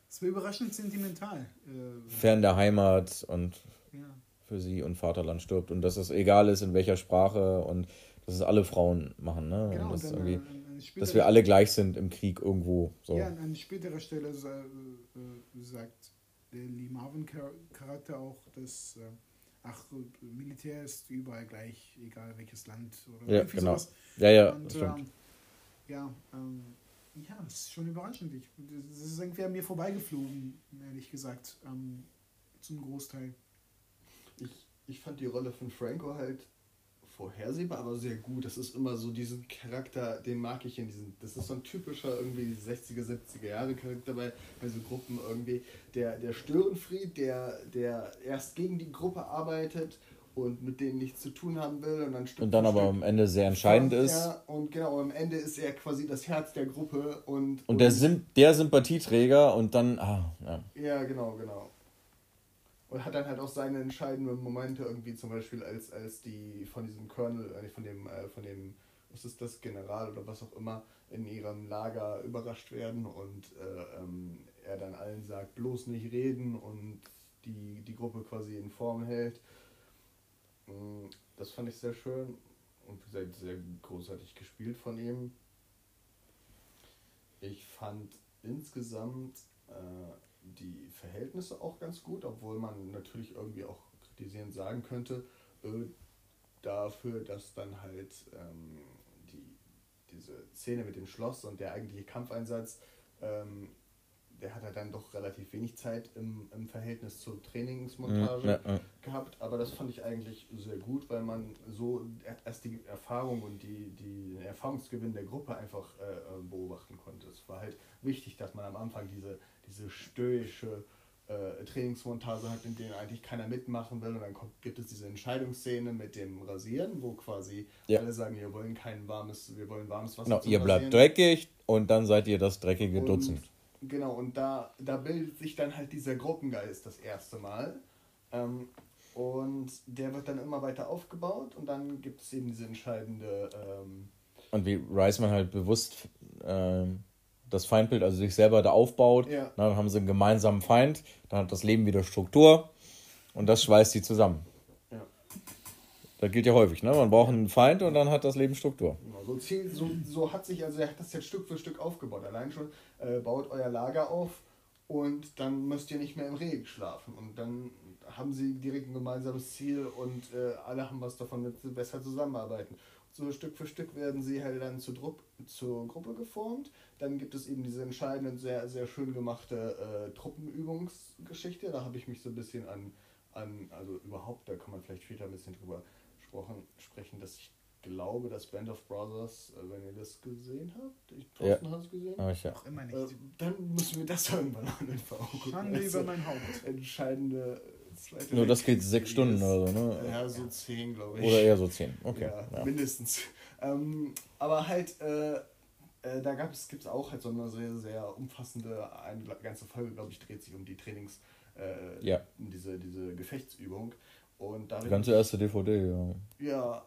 Es war überraschend sentimental. Äh, fern der Heimat und ja. Für sie und Vaterland stirbt und dass es egal ist, in welcher Sprache und dass es alle Frauen machen. Ne? Genau, und dass, dann, äh, dass wir alle gleich sind im Krieg irgendwo. So. Ja, an späterer Stelle sa- äh, sagt der Lee Marvin-Charakter auch, dass, äh, ach, äh, Militär ist überall gleich, egal welches Land oder Ja, genau. sowas. Ja, ja, Und, das stimmt. ähm, ja, ähm, ja, das ist schon überraschend. Ich, das ist irgendwie an mir vorbeigeflogen, ehrlich gesagt, ähm, zum Großteil. Ich, ich fand die Rolle von Franco halt vorhersehbar, aber sehr gut. Das ist immer so diesen Charakter, den mag ich in diesen. Das ist so ein typischer irgendwie 60er, 70er Jahre Charakter bei, bei so Gruppen irgendwie. Der, der Störenfried, der, der erst gegen die Gruppe arbeitet und mit denen nichts zu tun haben will und dann Stück Und dann aber Stück am Ende sehr entscheidend ist. Und genau, am Ende ist er quasi das Herz der Gruppe und. Und der, Sym der Sympathieträger und dann, ah, ja. Ja, genau, genau. Und hat dann halt auch seine entscheidenden Momente irgendwie zum Beispiel als, als die von diesem Colonel, äh, von dem, äh, von dem, was ist das, General oder was auch immer, in ihrem Lager überrascht werden und äh, ähm, er dann allen sagt, bloß nicht reden und die, die Gruppe quasi in Form hält. Mm, Das fand ich sehr schön und wie sehr großartig gespielt von ihm. Ich fand insgesamt äh, die Verhältnisse auch ganz gut, obwohl man natürlich irgendwie auch kritisierend sagen könnte, äh, dafür, dass dann halt ähm, die, diese Szene mit dem Schloss und der eigentliche Kampfeinsatz, ähm, der hat halt dann doch relativ wenig Zeit im, im Verhältnis zur Trainingsmontage Ja, ja. gehabt, aber das fand ich eigentlich sehr gut, weil man so erst die Erfahrung und die, die den Erfahrungsgewinn der Gruppe einfach äh, äh, beobachten konnte. Es war halt wichtig, dass man am Anfang diese, diese stoische äh, Trainingsmontage hat, in denen eigentlich keiner mitmachen will und dann kommt, gibt es diese Entscheidungsszene mit dem Rasieren, wo quasi Ja. alle sagen, wir wollen kein warmes, wir wollen warmes Wasser Genau, ihr bleibt dreckig und dann seid ihr das dreckige Und- Dutzend. Genau, und da, da bildet sich dann halt dieser Gruppengeist das erste Mal. Ähm, und der wird dann immer weiter aufgebaut und dann gibt es eben diese entscheidende. Ähm, Und wie Reisman halt bewusst ähm, das Feindbild, also sich selber da aufbaut, Ja. na, dann haben sie einen gemeinsamen Feind, dann hat das Leben wieder Struktur und das schweißt sie zusammen. ja, Das gilt ja häufig, ne? Man braucht einen Feind und dann hat das Leben Struktur. genau, so, ziel, so, so hat sich, also er hat das jetzt Stück für Stück aufgebaut. Allein schon äh, baut euer Lager auf und dann müsst ihr nicht mehr im Regen schlafen. Und dann haben sie direkt ein gemeinsames Ziel und äh, alle haben was davon, wenn sie besser zusammenarbeiten. So Stück für Stück werden sie halt dann zur, Drupp, zur Gruppe geformt. Dann gibt es eben diese entscheidende, sehr, sehr schön gemachte äh, Truppenübungsgeschichte. Da habe ich mich so ein bisschen an, an, also überhaupt, da kann man vielleicht später ein bisschen drüber gesprochen, sprechen, dass ich glaube, dass Band of Brothers, äh, wenn ihr das gesehen habt, ich, Thorsten hat es gesehen, Aber ich, ja. Auch immer nicht. äh, dann müssen wir das irgendwann den gucken. Schande Also, über mein Haupt. Entscheidende zweite Nur das geht sechs Stunden oder so, ne? Ja, so zehn, glaube ich. Oder eher so zehn. Okay. Ja, Ja. mindestens. Ähm, aber halt, äh, äh, da gibt es auch halt so eine sehr, sehr umfassende, eine ganze Folge, glaube ich, dreht sich um die Trainings, äh, Ja. diese, diese Gefechtsübung. Und Die ganze erste DVD, ja. ja,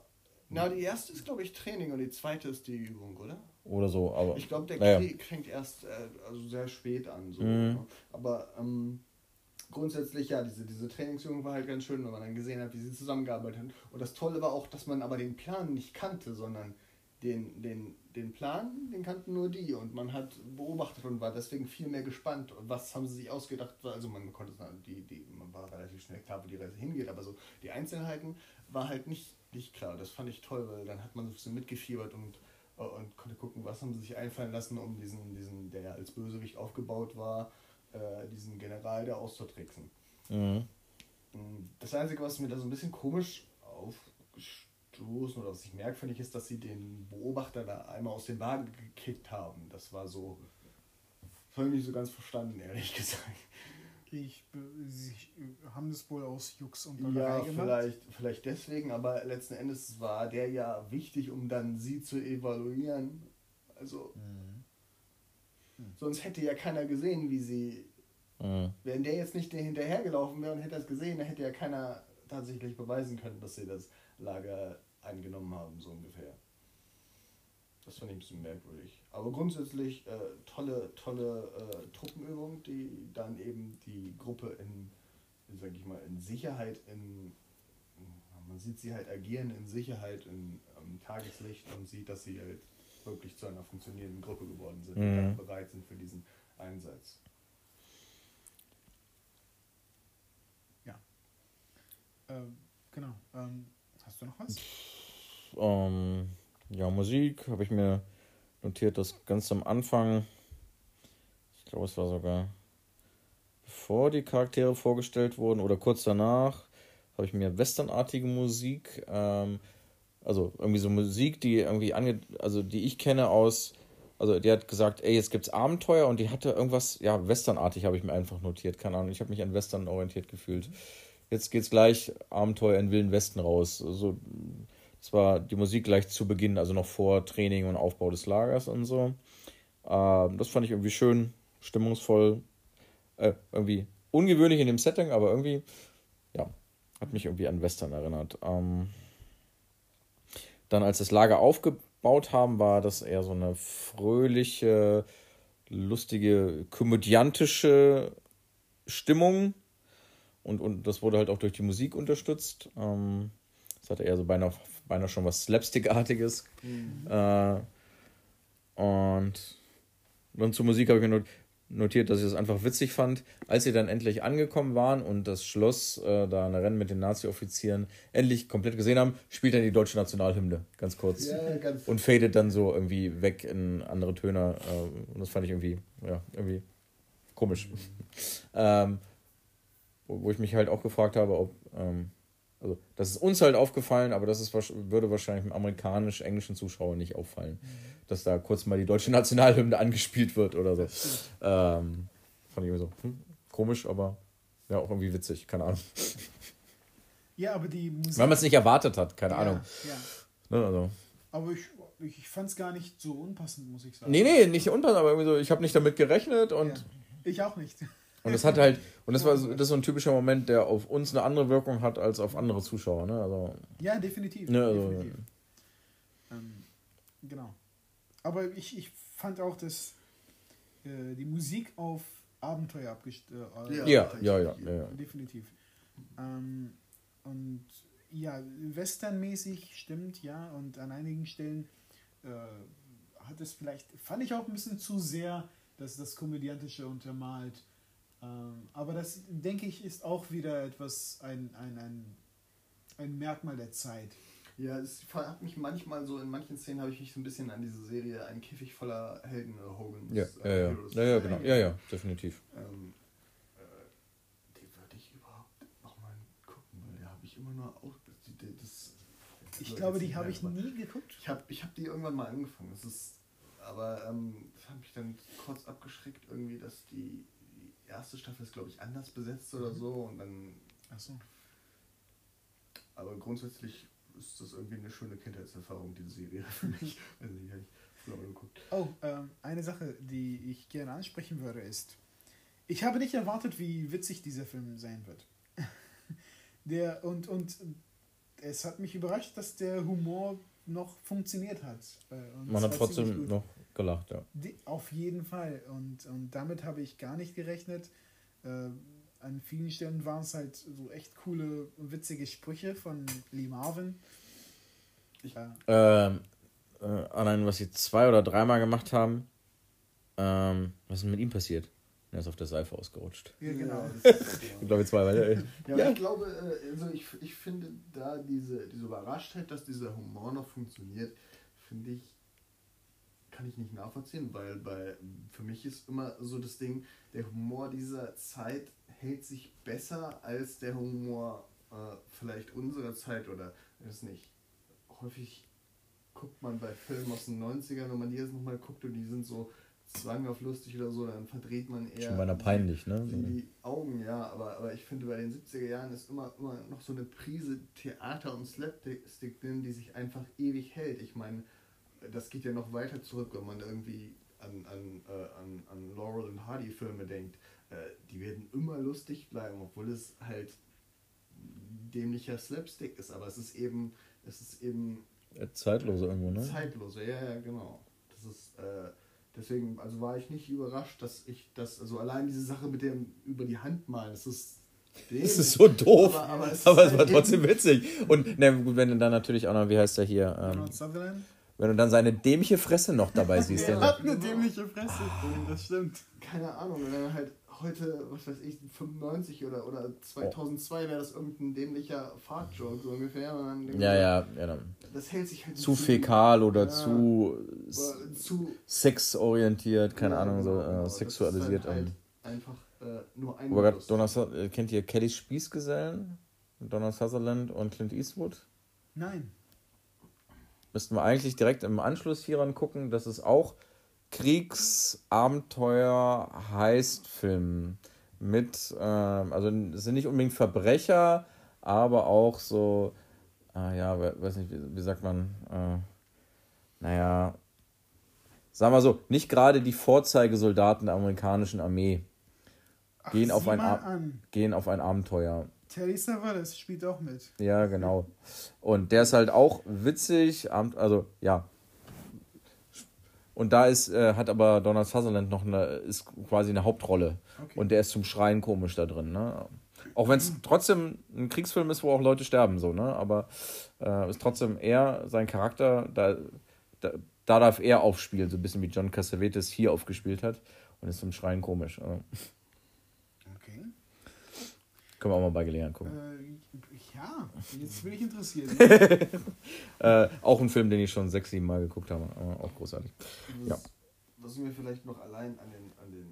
na, die erste ist, glaube ich, Training und die zweite ist die Übung, oder? Oder so, aber. Ich glaube, der Naja. Krieg fängt erst äh, also sehr spät an. So, Mhm. ne? Aber ähm, grundsätzlich, ja, diese, diese Trainingsübung war halt ganz schön, wenn man dann gesehen hat, wie sie zusammengearbeitet haben. Und das Tolle war auch, dass man aber den Plan nicht kannte, sondern den, den, den Plan, den kannten nur die. Und man hat beobachtet und war deswegen viel mehr gespannt. Was haben sie sich ausgedacht? Also man konnte die, die, man war relativ schnell klar, wo die Reise hingeht, aber so die Einzelheiten war halt nicht, nicht klar. Das fand ich toll, weil dann hat man so ein bisschen mitgefiebert und äh, und konnte gucken, was haben sie sich einfallen lassen, um diesen, diesen der ja als Bösewicht aufgebaut war, äh, diesen General da auszutricksen. Mhm. Das Einzige, was mir da so ein bisschen komisch aufgestoßen oder was ich merkwürdig ist, dass sie den Beobachter da einmal aus dem Wagen gekickt haben. Das war so. Das habe ich nicht so ganz verstanden, ehrlich gesagt. Ich, sie haben das wohl aus Jux und Dollerei Ja, gemacht. vielleicht, vielleicht deswegen, aber letzten Endes war der ja wichtig, um dann sie zu evaluieren. Also, sonst hätte ja keiner gesehen, wie sie. Mhm. Wenn der jetzt nicht hinterhergelaufen wäre und hätte das gesehen, dann hätte ja keiner tatsächlich beweisen können, dass sie das Lager eingenommen haben, so ungefähr. Das fand ich ein bisschen merkwürdig. Aber grundsätzlich äh, tolle, tolle äh, Truppenübung, die dann eben die Gruppe in, sag ich mal, in Sicherheit in man sieht sie halt agieren in Sicherheit im, im Tageslicht und sieht, dass sie halt wirklich zu einer funktionierenden Gruppe geworden sind Mhm. und dann bereit sind für diesen Einsatz. Ähm, genau. Ähm, hast du noch was? Ähm, ja, Musik habe ich mir notiert, das ganz am Anfang. Ich glaube, es war sogar bevor die Charaktere vorgestellt wurden oder kurz danach, habe ich mir westernartige Musik, ähm, also irgendwie so Musik, die irgendwie ange, also die ich kenne aus, also die hat gesagt, ey, jetzt gibt's Abenteuer und die hatte irgendwas, ja, westernartig habe ich mir einfach notiert, keine Ahnung, ich habe mich an Western orientiert gefühlt. Jetzt geht's gleich Abenteuer in Wilden Westen raus. Also, das war die Musik gleich zu Beginn, also noch vor Training und Aufbau des Lagers und so. Ähm, das fand ich irgendwie schön, stimmungsvoll, äh, irgendwie ungewöhnlich in dem Setting, aber irgendwie, ja, hat mich irgendwie an Western erinnert. Ähm, dann, als das Lager aufgebaut haben, war das eher so eine fröhliche, lustige, komödiantische Stimmung. Und, und das wurde halt auch durch die Musik unterstützt. Ähm, das hatte eher so beinahe, beinahe schon was Slapstick-artiges. Äh, und dann zur Musik habe ich mir not- notiert, dass ich das einfach witzig fand. Als sie dann endlich angekommen waren und das Schloss, äh, da ein Rennen mit den Nazi-Offizieren, endlich komplett gesehen haben, spielt dann die deutsche Nationalhymne, ganz kurz. Ja, ganz Und fadet dann so irgendwie weg in andere Töne. Äh, und das fand ich irgendwie, ja, irgendwie komisch. ähm, wo, wo ich mich halt auch gefragt habe, ob, ähm, also das ist uns halt aufgefallen, aber das ist, würde wahrscheinlich dem amerikanisch-englischen Zuschauer nicht auffallen, dass da kurz mal die deutsche Nationalhymne angespielt wird oder so. Ähm, fand ich irgendwie so hm, komisch, aber ja, auch irgendwie witzig, keine Ahnung. Ja, aber die Musik. Weil man es nicht erwartet hat, keine ja, Ahnung. Ja. Ne, also. Aber ich, ich, ich fand es gar nicht so unpassend, muss ich sagen. Nee, nee, nicht unpassend, aber irgendwie so, ich habe nicht damit gerechnet und. Ja. Ich auch nicht. Und das hat halt, und das war so, das ist so ein typischer Moment, der auf uns eine andere Wirkung hat als auf andere Zuschauer, ne? Also, Ja, definitiv. ne, also definitiv. Ähm, genau. Aber ich, ich fand auch, dass äh, die Musik auf Abenteuer abgestellt äh, Ja. ja, ja, ja, ja, ja. Definitiv. Ähm, und ja, westernmäßig stimmt, ja, und an einigen Stellen äh, hat es vielleicht, fand ich auch ein bisschen zu sehr, dass das Komödiantische untermalt. Ähm, aber das, denke ich, ist auch wieder etwas, ein, ein, ein, ein Merkmal der Zeit. Ja, es hat mich manchmal so, in manchen Szenen habe ich mich so ein bisschen an diese Serie Ein Käfig voller Helden äh, Hogans. Ja, äh, ja, ja, Heroes ja, ja, genau. Ja, ja, definitiv. Ähm, äh, die würde ich überhaupt nochmal gucken, weil da habe ich immer nur auch. Die, die, das, Ich glaube, die habe ich nie geguckt. Ich habe ich hab die irgendwann mal angefangen. Das ist, aber ähm, das hat mich dann kurz abgeschreckt, irgendwie, dass die erste Staffel ist, glaube ich, anders besetzt oder so. Und dann, Achso. aber grundsätzlich ist das irgendwie eine schöne Kindheitserfahrung, diese Serie für mich. Also, die habe ich früher mal geguckt. Oh, ähm, eine Sache, die ich gerne ansprechen würde, ist, ich habe nicht erwartet, wie witzig dieser Film sein wird. der, und, und es hat mich überrascht, dass der Humor noch funktioniert hat. Äh, und Man hat trotzdem noch gelacht, ja. Die, auf jeden Fall. Und, und damit habe ich gar nicht gerechnet. Äh, an vielen Stellen waren es halt so echt coole und witzige Sprüche von Lee Marvin. Ich- äh, Ähm, äh, allein, was sie zwei oder dreimal gemacht haben, ähm, was ist denn mit ihm passiert? Er ist auf der Seife ausgerutscht. ja, genau. Ich glaube, zweimal. Äh, Ja, Ja. ich glaube, äh, also ich, ich finde da diese, diese Überraschtheit, dass dieser Humor noch funktioniert, finde ich, kann ich nicht nachvollziehen, weil bei, für mich ist immer so das Ding, der Humor dieser Zeit hält sich besser als der Humor äh, vielleicht unserer Zeit oder, ich weiß nicht, häufig guckt man bei Filmen aus den 90ern, wenn man die jetzt nochmal guckt und die sind so zwanghaft lustig oder so, dann verdreht man eher Schon beinahe peinlich, ne? die, die Augen, ja, aber, aber ich finde, bei den 70er Jahren ist immer, immer noch so eine Prise Theater und Slapstick drin, die sich einfach ewig hält. Ich meine, das geht ja noch weiter zurück, wenn man irgendwie an, an, äh, an, an Laurel und Hardy Filme denkt. Äh, die werden immer lustig bleiben, obwohl es halt dämlicher Slapstick ist, aber es ist eben, es ist eben Äh, Zeitlose irgendwo, ne? Zeitlose, ja, ja, genau. Das ist, äh, deswegen, also war ich nicht überrascht, dass ich das, also allein diese Sache mit dem über die Hand malen, das ist Das ist so doof. Aber- Aber, aber es es, ist halt war eben- trotzdem witzig. Und na gut, wenn dann natürlich auch noch, wie heißt der hier, ähm, Donald Sutherland? Wenn du dann seine dämliche Fresse noch dabei siehst. Er hat eine dämliche Fresse. Das stimmt. keine Ahnung, wenn er halt heute, was weiß ich, 95 oder, oder 2002 wäre das irgendein dämlicher Fart-Joke so ungefähr. Ja, ja, ja. dann Das hält sich halt Zu nicht fäkal oder Ja. zu Oder zu sexorientiert, keine Ja, Ahnung, so genau, genau. äh, Das ist sexualisiert. Halt, halt einfach äh, nur ein. Donald, Su- äh, kennt ihr Kelly Spießgesellen? Donald Sutherland und Clint Eastwood? Nein. Müssten wir eigentlich direkt im Anschluss hieran gucken. Das ist auch Kriegsabenteuer Heistfilm mit, ähm, also es sind nicht unbedingt Verbrecher, aber auch so, ah ja, we- weiß nicht, wie, wie sagt man, äh, naja, sagen wir so, nicht gerade die Vorzeigesoldaten der amerikanischen Armee Ach, Gehen auf ein an. gehen auf ein Abenteuer. Terry Savalas spielt auch mit. Ja, genau. Und der ist halt auch witzig, also ja. Und da ist, äh, hat aber Donald Sutherland noch eine, ist quasi eine Hauptrolle. Okay. Und der ist zum Schreien komisch da drin, ne? Auch wenn es trotzdem ein Kriegsfilm ist, wo auch Leute sterben, so, ne? Aber äh, ist trotzdem er, sein Charakter, da, da, da darf er aufspielen, so ein bisschen wie John Cassavetes hier aufgespielt hat. Und ist zum Schreien komisch. Okay. Können wir auch mal bei Gelegenheit gucken. Äh, ja, jetzt bin ich interessiert. Äh, auch ein Film, den ich schon sechs, sieben Mal geguckt habe. Aber auch großartig. Ja. Was, was mir vielleicht noch allein an den, an den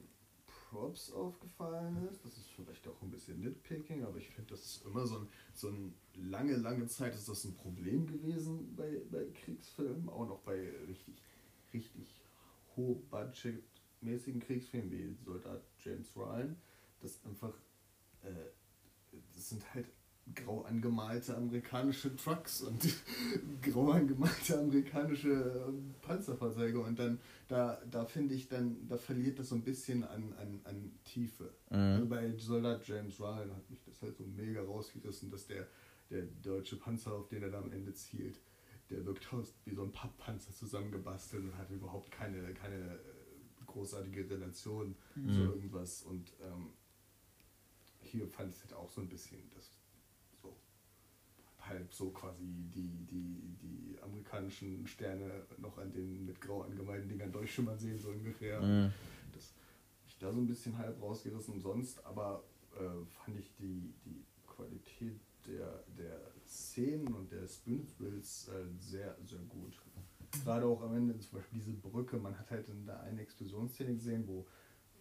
Props aufgefallen ist, das ist vielleicht auch ein bisschen nitpicking, aber ich finde, das ist immer so ein, so ein lange, lange Zeit ist das ein Problem gewesen bei, bei Kriegsfilmen, auch noch bei richtig, richtig hochbudgetmäßigen Kriegsfilmen wie Soldat James Ryan, das einfach, äh, das sind halt grau angemalte amerikanische Trucks und grau angemalte amerikanische äh, Panzerfahrzeuge und dann da, da finde ich dann, da verliert das so ein bisschen an, an, an Tiefe. Also bei Soldat James Ryan hat mich das halt so mega rausgerissen, dass der, der deutsche Panzer, auf den er da am Ende zielt, der wirkt aus wie so ein Papppanzer zusammengebastelt und hat überhaupt keine, keine äh, großartige Relation zu irgendwas. Und ähm, hier fand ich es halt auch so ein bisschen, das so halb so quasi die, die, die amerikanischen Sterne noch an den mit grau angemalten Dingern durchschimmern sehen, so ungefähr. Mhm. Das ich da so ein bisschen halb rausgerissen. Sonst aber äh, fand ich die, die Qualität der, der Szenen und des Bühnenbilds äh, sehr, sehr gut. Gerade auch am Ende zum Beispiel diese Brücke, man hat halt in der eine Explosionsszene gesehen, wo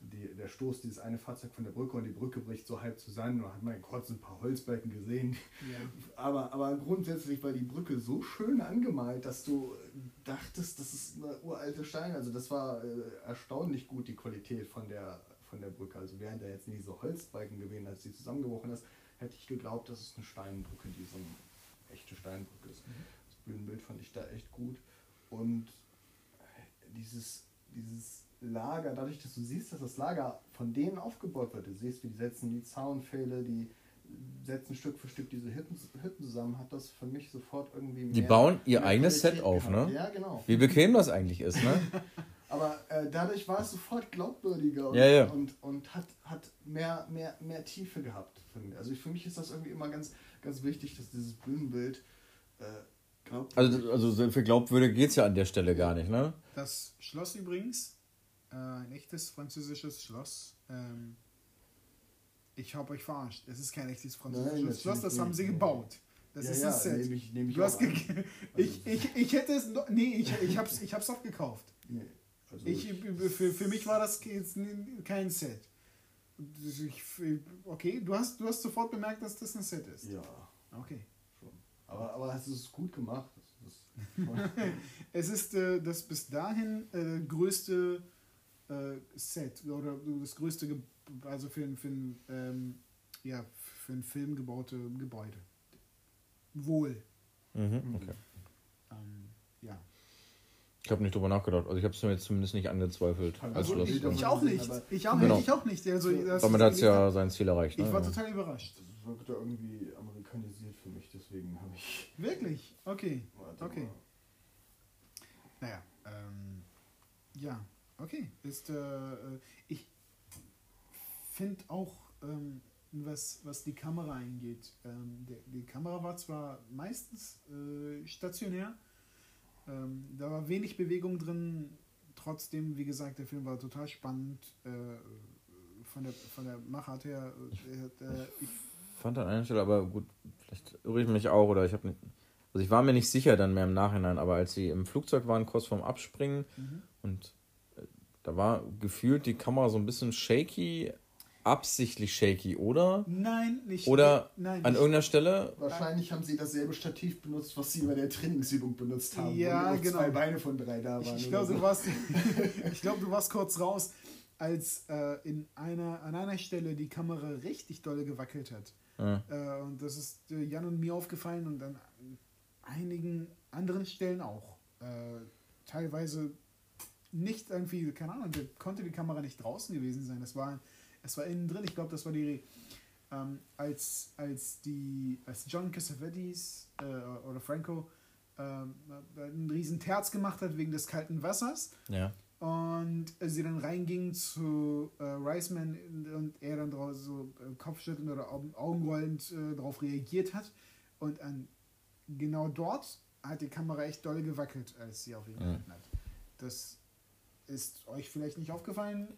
die, der Stoß dieses eine Fahrzeug von der Brücke und die Brücke bricht so halb zusammen und hat man kurz ein paar Holzbalken gesehen. ja. Aber, aber grundsätzlich war die Brücke so schön angemalt, dass du dachtest, das ist eine uralte Stein. Also das war äh, erstaunlich gut, die Qualität von der, von der Brücke. Also wären da jetzt nie so Holzbalken gewesen, als sie zusammengebrochen ist, hätte ich geglaubt, das ist eine Steinbrücke, die so eine echte Steinbrücke ist. Das Bühnenbild fand ich da echt gut. Und dieses, dieses Lager, dadurch, dass du siehst, dass das Lager von denen aufgebaut wird, du siehst, wie die setzen die Zaunpfähle, die setzen Stück für Stück diese Hütten, Hütten zusammen, hat das für mich sofort irgendwie Die bauen ihr mehr eigenes Qualität Set auf, gehabt. ne? Ja, genau. Wie bequem das eigentlich ist, ne? Aber äh, dadurch war es sofort glaubwürdiger und, Ja, ja. und, und hat, hat mehr, mehr, mehr Tiefe gehabt. Für mich. Also für mich ist das irgendwie immer ganz, ganz wichtig, dass dieses Bühnenbild äh, glaubwürdig Also, also so für glaubwürdig geht es ja an der Stelle gar nicht, ne? Das Schloss übrigens, äh, ein echtes französisches Schloss. Ähm, ich habe euch verarscht. Es ist kein echtes französisches natürlich Schloss, das haben sie gebaut. Das Ja, ist ja, ein Set. nehme ich- nehme ich du hast ge- ich, ich, ich hätte es noch, nee, ich, ich hab's, ich hab's auch gekauft. Nee, also Ich, für, für mich war das kein Set. Okay, du hast, du hast sofort bemerkt, dass das ein Set ist. Ja, Okay. schon. Aber, aber es ist gut gemacht. Das, das, Es ist äh, das bis dahin äh, größte Set oder das größte, Ge also für, ein- für, ein, ähm, ja, für einen Film gebaute Gebäude. Wohl. Mhm, okay. Ähm, ja. Ich habe nicht drüber nachgedacht. Also ich habe es mir jetzt zumindest nicht angezweifelt als Also Schloss. ich- Ich, auch nicht. Ich auch, Genau. ich auch nicht. Also, das Damit hat es ja sein Ziel erreicht. Ich Ne? war total überrascht. das wirkte irgendwie amerikanisiert für mich, deswegen habe ich. Wirklich? Okay. Warte Okay. mal. Naja, ähm, ja, okay. Ist, äh, äh, ich finde auch ähm, was, was die Kamera eingeht. Ähm, der, die Kamera war zwar meistens äh, stationär, ähm, da war wenig Bewegung drin, trotzdem, wie gesagt, der Film war total spannend. Äh, von, der, von der Machart her. Äh, äh, ich fand an einer Stelle, aber gut, vielleicht irre ich mich auch oder ich habe nicht. Also ich war mir nicht sicher dann mehr im Nachhinein, aber als sie im Flugzeug waren, kurz vorm Abspringen mhm. und da war gefühlt die Kamera so ein bisschen shaky, absichtlich shaky, oder? Nein, nicht. Oder nein, an irgendeiner Stelle. Wahrscheinlich haben sie dasselbe Stativ benutzt, was sie bei der Trainingsübung benutzt haben. Ja, wo genau. Zwei Beine von drei da waren. Ich, ich glaube, so. du, warst, glaub, du warst kurz raus, als äh, in einer, an einer Stelle die Kamera richtig dolle gewackelt hat. Ja. Äh, und das ist äh, Jan und mir aufgefallen und an einigen anderen Stellen auch. Äh, teilweise nicht irgendwie, keine Ahnung, konnte die Kamera nicht draußen gewesen sein. Es war es war innen drin, ich glaube, das war die, ähm, als, als die, als John Cassavetes äh, oder Franco ähm, einen riesen Terz gemacht hat wegen des kalten Wassers. Ja. Und sie dann reinging zu äh, Riceman und er dann drauf so äh, Kopfschüttelnd oder Augenrollend äh, darauf reagiert hat. Und an, genau dort hat die Kamera echt doll gewackelt, als sie auf ihn gehalten mhm. hat. Das ist euch vielleicht nicht aufgefallen,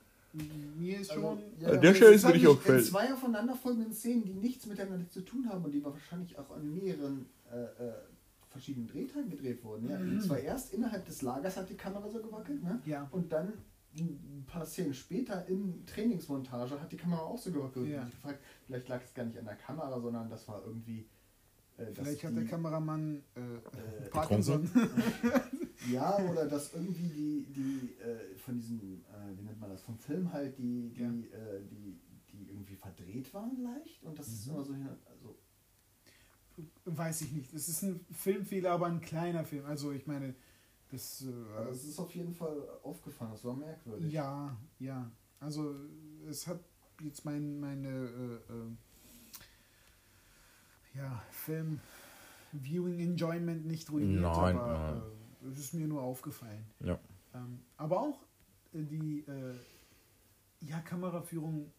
mir ist also, schon. Also, ja, der Stelle ist mir nicht aufgefallen. Zwei aufeinanderfolgenden Szenen, die nichts miteinander zu tun haben und die wahrscheinlich auch an mehreren äh, äh, verschiedenen Drehtagen gedreht wurden. Ja? Mhm. Und zwar erst innerhalb des Lagers hat die Kamera so gewackelt, ne? Ja. Und dann ein paar Szenen später in Trainingsmontage hat die Kamera auch so gewackelt. Ja. Und ich gefragt, vielleicht lag es gar nicht an der Kamera, sondern das war irgendwie Vielleicht hat der Kameramann äh, äh, Parkinson. ja, oder dass irgendwie die, die äh, von diesem, äh, wie nennt man das, vom Film halt, die, die, ja. Äh, die, die irgendwie verdreht waren leicht. Und das mhm. ist immer so hin. Also Weiß ich nicht. Es ist ein Filmfehler, aber ein kleiner Film. Also ich meine, das. Äh, es ist auf jeden Fall aufgefallen, das war merkwürdig. Ja, ja. Also es hat jetzt mein, meine ja, Film Viewing Enjoyment nicht ruiniert, nein, aber nein. Äh, es ist mir nur aufgefallen. Ja. Ähm, aber auch äh, die äh, ja, Kameraführung,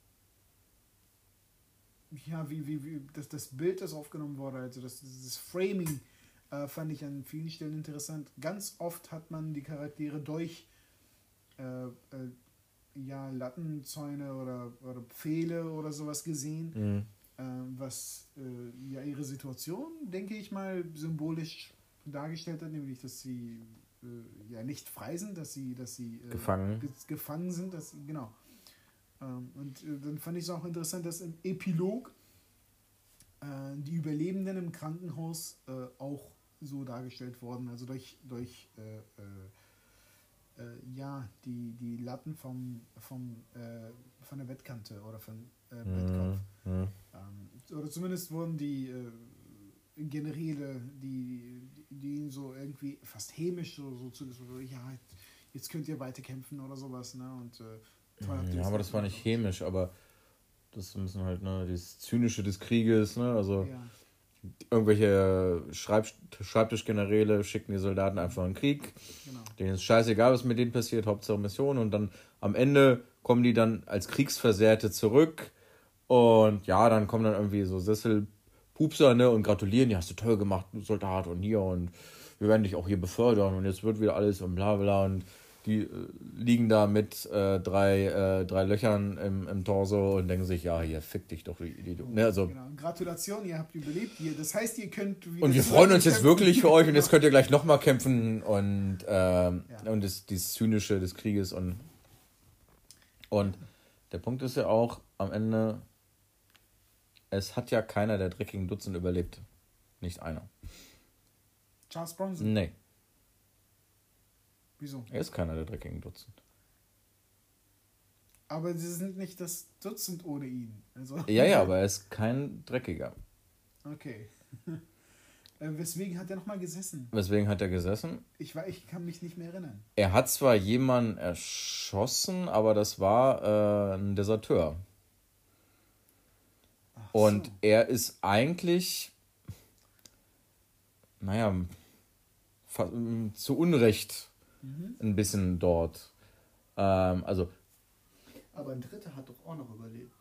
ja, wie, wie, wie das, das Bild, das aufgenommen wurde, also das, das Framing, äh, fand ich an vielen Stellen interessant. Ganz oft hat man die Charaktere durch äh, äh, ja, Lattenzäune oder, oder Pfähle oder sowas gesehen. Mhm was äh, ja ihre Situation, denke ich mal, symbolisch dargestellt hat, nämlich dass sie äh, ja nicht frei sind, dass sie, dass sie äh, gefangen. Ge gefangen sind, dass genau. Ähm, und äh, dann fand ich es auch interessant, dass im Epilog äh, die Überlebenden im Krankenhaus äh, auch so dargestellt wurden, also durch, durch ja, die, die Latten vom, vom, von der Wettkante oder von äh, Bettkopf. Mhm. Ähm, oder zumindest wurden die äh, Generäle, die, die ihn so irgendwie fast hämisch so, so zu, so, ja, jetzt könnt ihr weiterkämpfen oder sowas, ne? Und äh, ja, aber das war nicht hämisch, aber das müssen halt, ne, das Zynische des Krieges, ne? Also ja. Irgendwelche Schreib Schreibtischgeneräle schicken die Soldaten einfach in den Krieg. Genau. Denen ist scheißegal, was mit denen passiert, Hauptsache Mission und dann am Ende kommen die dann als Kriegsversehrte zurück und ja, dann kommen dann irgendwie so Sesselpupser, ne, und gratulieren, ja, hast du toll gemacht, Soldat, und hier, und wir werden dich auch hier befördern, und jetzt wird wieder alles und bla bla, und die äh, liegen da mit äh, drei, äh, drei Löchern im, im Torso und denken sich, ja, hier, fick dich doch, die, die, ne, also, genau. Gratulation, ihr habt überlebt, hier. das heißt, ihr könnt... Und wir freuen uns jetzt wirklich für euch, und jetzt könnt ihr gleich nochmal kämpfen, und, ähm, ja. und das, dieses Zynische des Krieges, und, und der Punkt ist ja auch, am Ende es hat ja keiner der dreckigen Dutzend überlebt. Nicht einer. Charles Bronson? Nee. Wieso? Er ist keiner der dreckigen Dutzend. Aber sie sind nicht das Dutzend ohne ihn. Also ja, ja, aber er ist kein Dreckiger. Okay. Äh, weswegen hat er nochmal gesessen? Weswegen hat er gesessen? Ich, war, ich kann mich nicht mehr erinnern. Er hat zwar jemanden erschossen, aber das war äh, ein Deserteur. Und so. er ist eigentlich, naja, zu Unrecht mhm. ein bisschen dort. Ähm, also. Aber ein Dritter hat doch auch noch überlebt.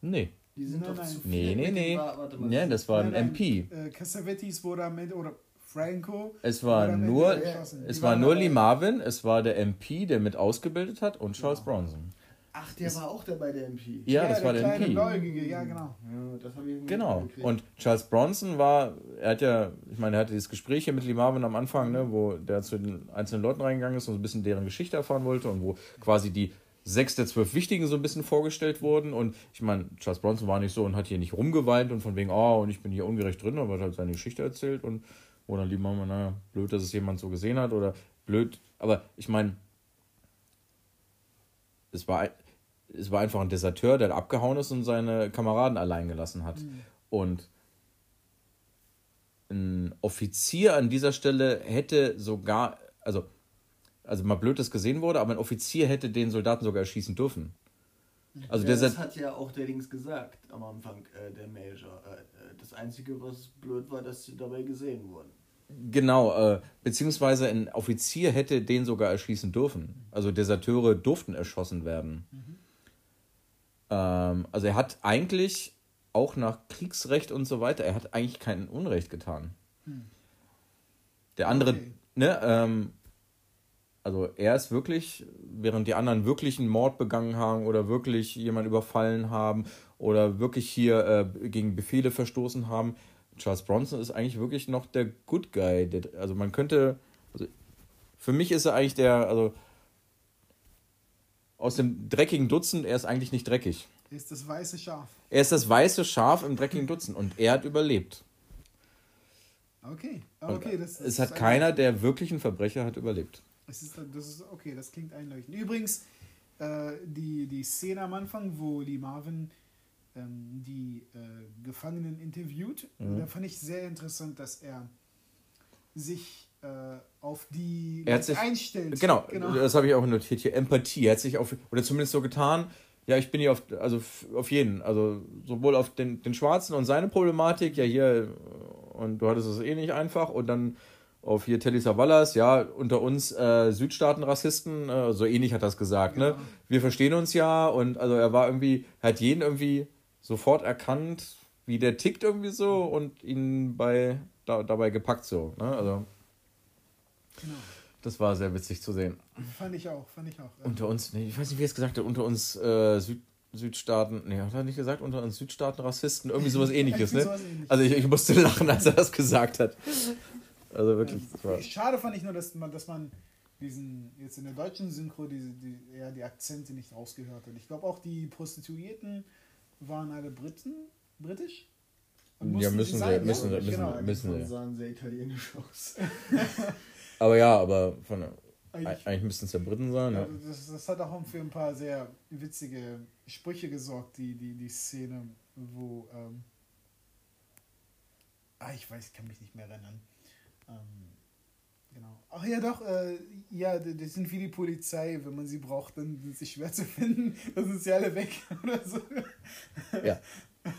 Nee. Die sind Nein, doch nein. zu viel Nee, nee, mit nee. dem- wa- Warte mal. Nee, das war ein Nein, nein, MP. Äh, Cassavetes wurde am Ende, oder Franco. Es war nur, es war nur. Lee Marvin, es war der MP, der mit ausgebildet hat und Charles Bronson. Ach, der war auch dabei, der MP. Ja, das war der kleine MP. Bläugige, ja, genau. Ja, das habe ich Genau. Und Charles Bronson war, er hat ja, ich meine, er hatte dieses Gespräch hier mit Lee Marvin am Anfang, ne, wo der zu den einzelnen Leuten reingegangen ist und so ein bisschen deren Geschichte erfahren wollte und wo quasi die sechs der zwölf Wichtigen so ein bisschen vorgestellt wurden. Und ich meine, Charles Bronson war nicht so und hat hier nicht rumgeweint und von wegen, oh, und ich bin hier ungerecht drin, aber hat halt seine Geschichte erzählt und wo dann Lee Marvin, naja, blöd, dass es jemand so gesehen hat oder blöd, aber ich meine, es war, es war einfach ein Deserteur, der abgehauen ist und seine Kameraden allein gelassen hat. Und ein Offizier an dieser Stelle hätte sogar, also, also mal blöd, dass gesehen wurde, aber ein Offizier hätte den Soldaten sogar erschießen dürfen. Also ja, der das hat ja auch der Dings gesagt am Anfang, äh, der Major. Äh, äh, das Einzige, was blöd war, dass sie dabei gesehen wurden. Genau, äh, beziehungsweise ein Offizier hätte den sogar erschießen dürfen. Also Deserteure durften erschossen werden. Ähm, also er hat eigentlich auch nach Kriegsrecht und so weiter, er hat eigentlich kein Unrecht getan. Der andere, Okay. ne, ähm, also er ist wirklich, während die anderen wirklich einen Mord begangen haben oder wirklich jemanden überfallen haben oder wirklich hier äh, gegen Befehle verstoßen haben, Charles Bronson ist eigentlich wirklich noch der Good Guy. Der, also man könnte, also für mich ist er eigentlich der, also aus dem dreckigen Dutzend, er ist eigentlich nicht dreckig. Ist das weiße Schaf. Er ist das weiße Schaf im dreckigen Dutzend und er hat überlebt. Okay. Okay, das, das es hat keiner der wirklichen Verbrecher hat überlebt. Es ist, das ist okay, das klingt einleuchtend. Übrigens, äh, die, die Szene am Anfang, wo Lee Marvin ähm, die äh, Gefangenen interviewt, Mhm. da fand ich sehr interessant, dass er sich äh, auf die sich- einstellt. Genau, genau. das habe ich auch notiert hier. Empathie. Er hat sich auf, oder zumindest so getan, ja, ich bin hier auf, also auf jeden, also sowohl auf den, den Schwarzen und seine Problematik, ja, hier, und du hattest es eh nicht einfach, und dann auf hier Telly Savalas, ja, unter uns äh, Südstaaten-Rassisten, äh, so ähnlich hat er es gesagt, ne? Genau. Wir verstehen uns ja, und also er war irgendwie, hat jeden irgendwie sofort erkannt, wie der tickt irgendwie so und ihn bei, da, dabei gepackt so, ne? Also, genau. das war sehr witzig zu sehen. Fand ich auch, fand ich auch. ja. Unter uns, nee, ich weiß nicht, wie er es gesagt hat, unter uns äh, Süd, Südstaaten, nee, hat er nicht gesagt, unter uns Südstaaten Rassisten, irgendwie sowas ähnliches, ne? Sowas ähnliches. Also ich, ich musste lachen, als er das gesagt hat. Also wirklich, war, Schade fand ich nur, dass man, dass man diesen, jetzt in der deutschen Synchro, diese, die, ja, die Akzente nicht rausgehört hat. Ich glaube auch die Prostituierten waren alle Briten, britisch. Ja, müssen sie, sein, müssen sie, ja? müssen genau. müssen Die sie. sahen sehr italienisch aus. Aber ja, aber von, Eigentlich- eigentlich müssten es ja Briten sein, ja. Also das, das hat auch für ein paar sehr witzige Sprüche gesorgt, die, die, die Szene, wo. Ähm, ah, ich weiß, ich kann mich nicht mehr erinnern. Ähm, genau. Ach ja, doch, äh, ja, die sind wie die Polizei. Wenn man sie braucht, dann sind sie schwer zu finden. Dann sind sie alle weg oder so. Ja.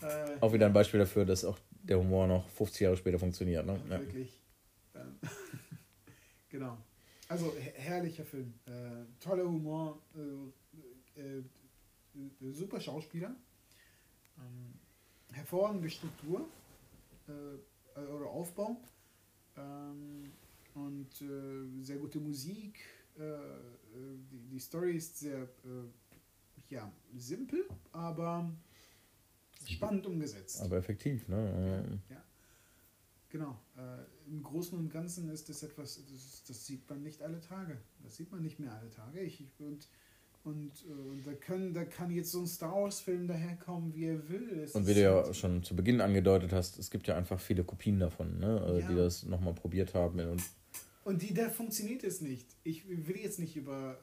Äh, Auch wieder ein Beispiel dafür, dass auch der Humor noch 50 Jahre später funktioniert, ne? Ja. Wirklich. Ähm, genau. Also her herrlicher Film. Äh, toller Humor. Äh, äh, äh, super Schauspieler. Ähm, hervorragende Struktur oder Aufbau. Ähm, und äh, sehr gute Musik. Äh, die, die Story ist sehr äh, ja, simpel, aber spannend umgesetzt. Aber effektiv, ne? Ja. Genau. Äh, Im Großen und Ganzen ist das etwas, das, das sieht man nicht alle Tage. Das sieht man nicht mehr alle Tage. Ich, ich- und und äh, da, können, da kann jetzt so ein Star Wars-Film daherkommen, wie er will. Es Und wie du ja halt- schon zu Beginn angedeutet hast, es gibt ja einfach viele Kopien davon, ne? Also, Die Ja. das nochmal probiert haben. Und Und die, da funktioniert es nicht. Ich will jetzt nicht über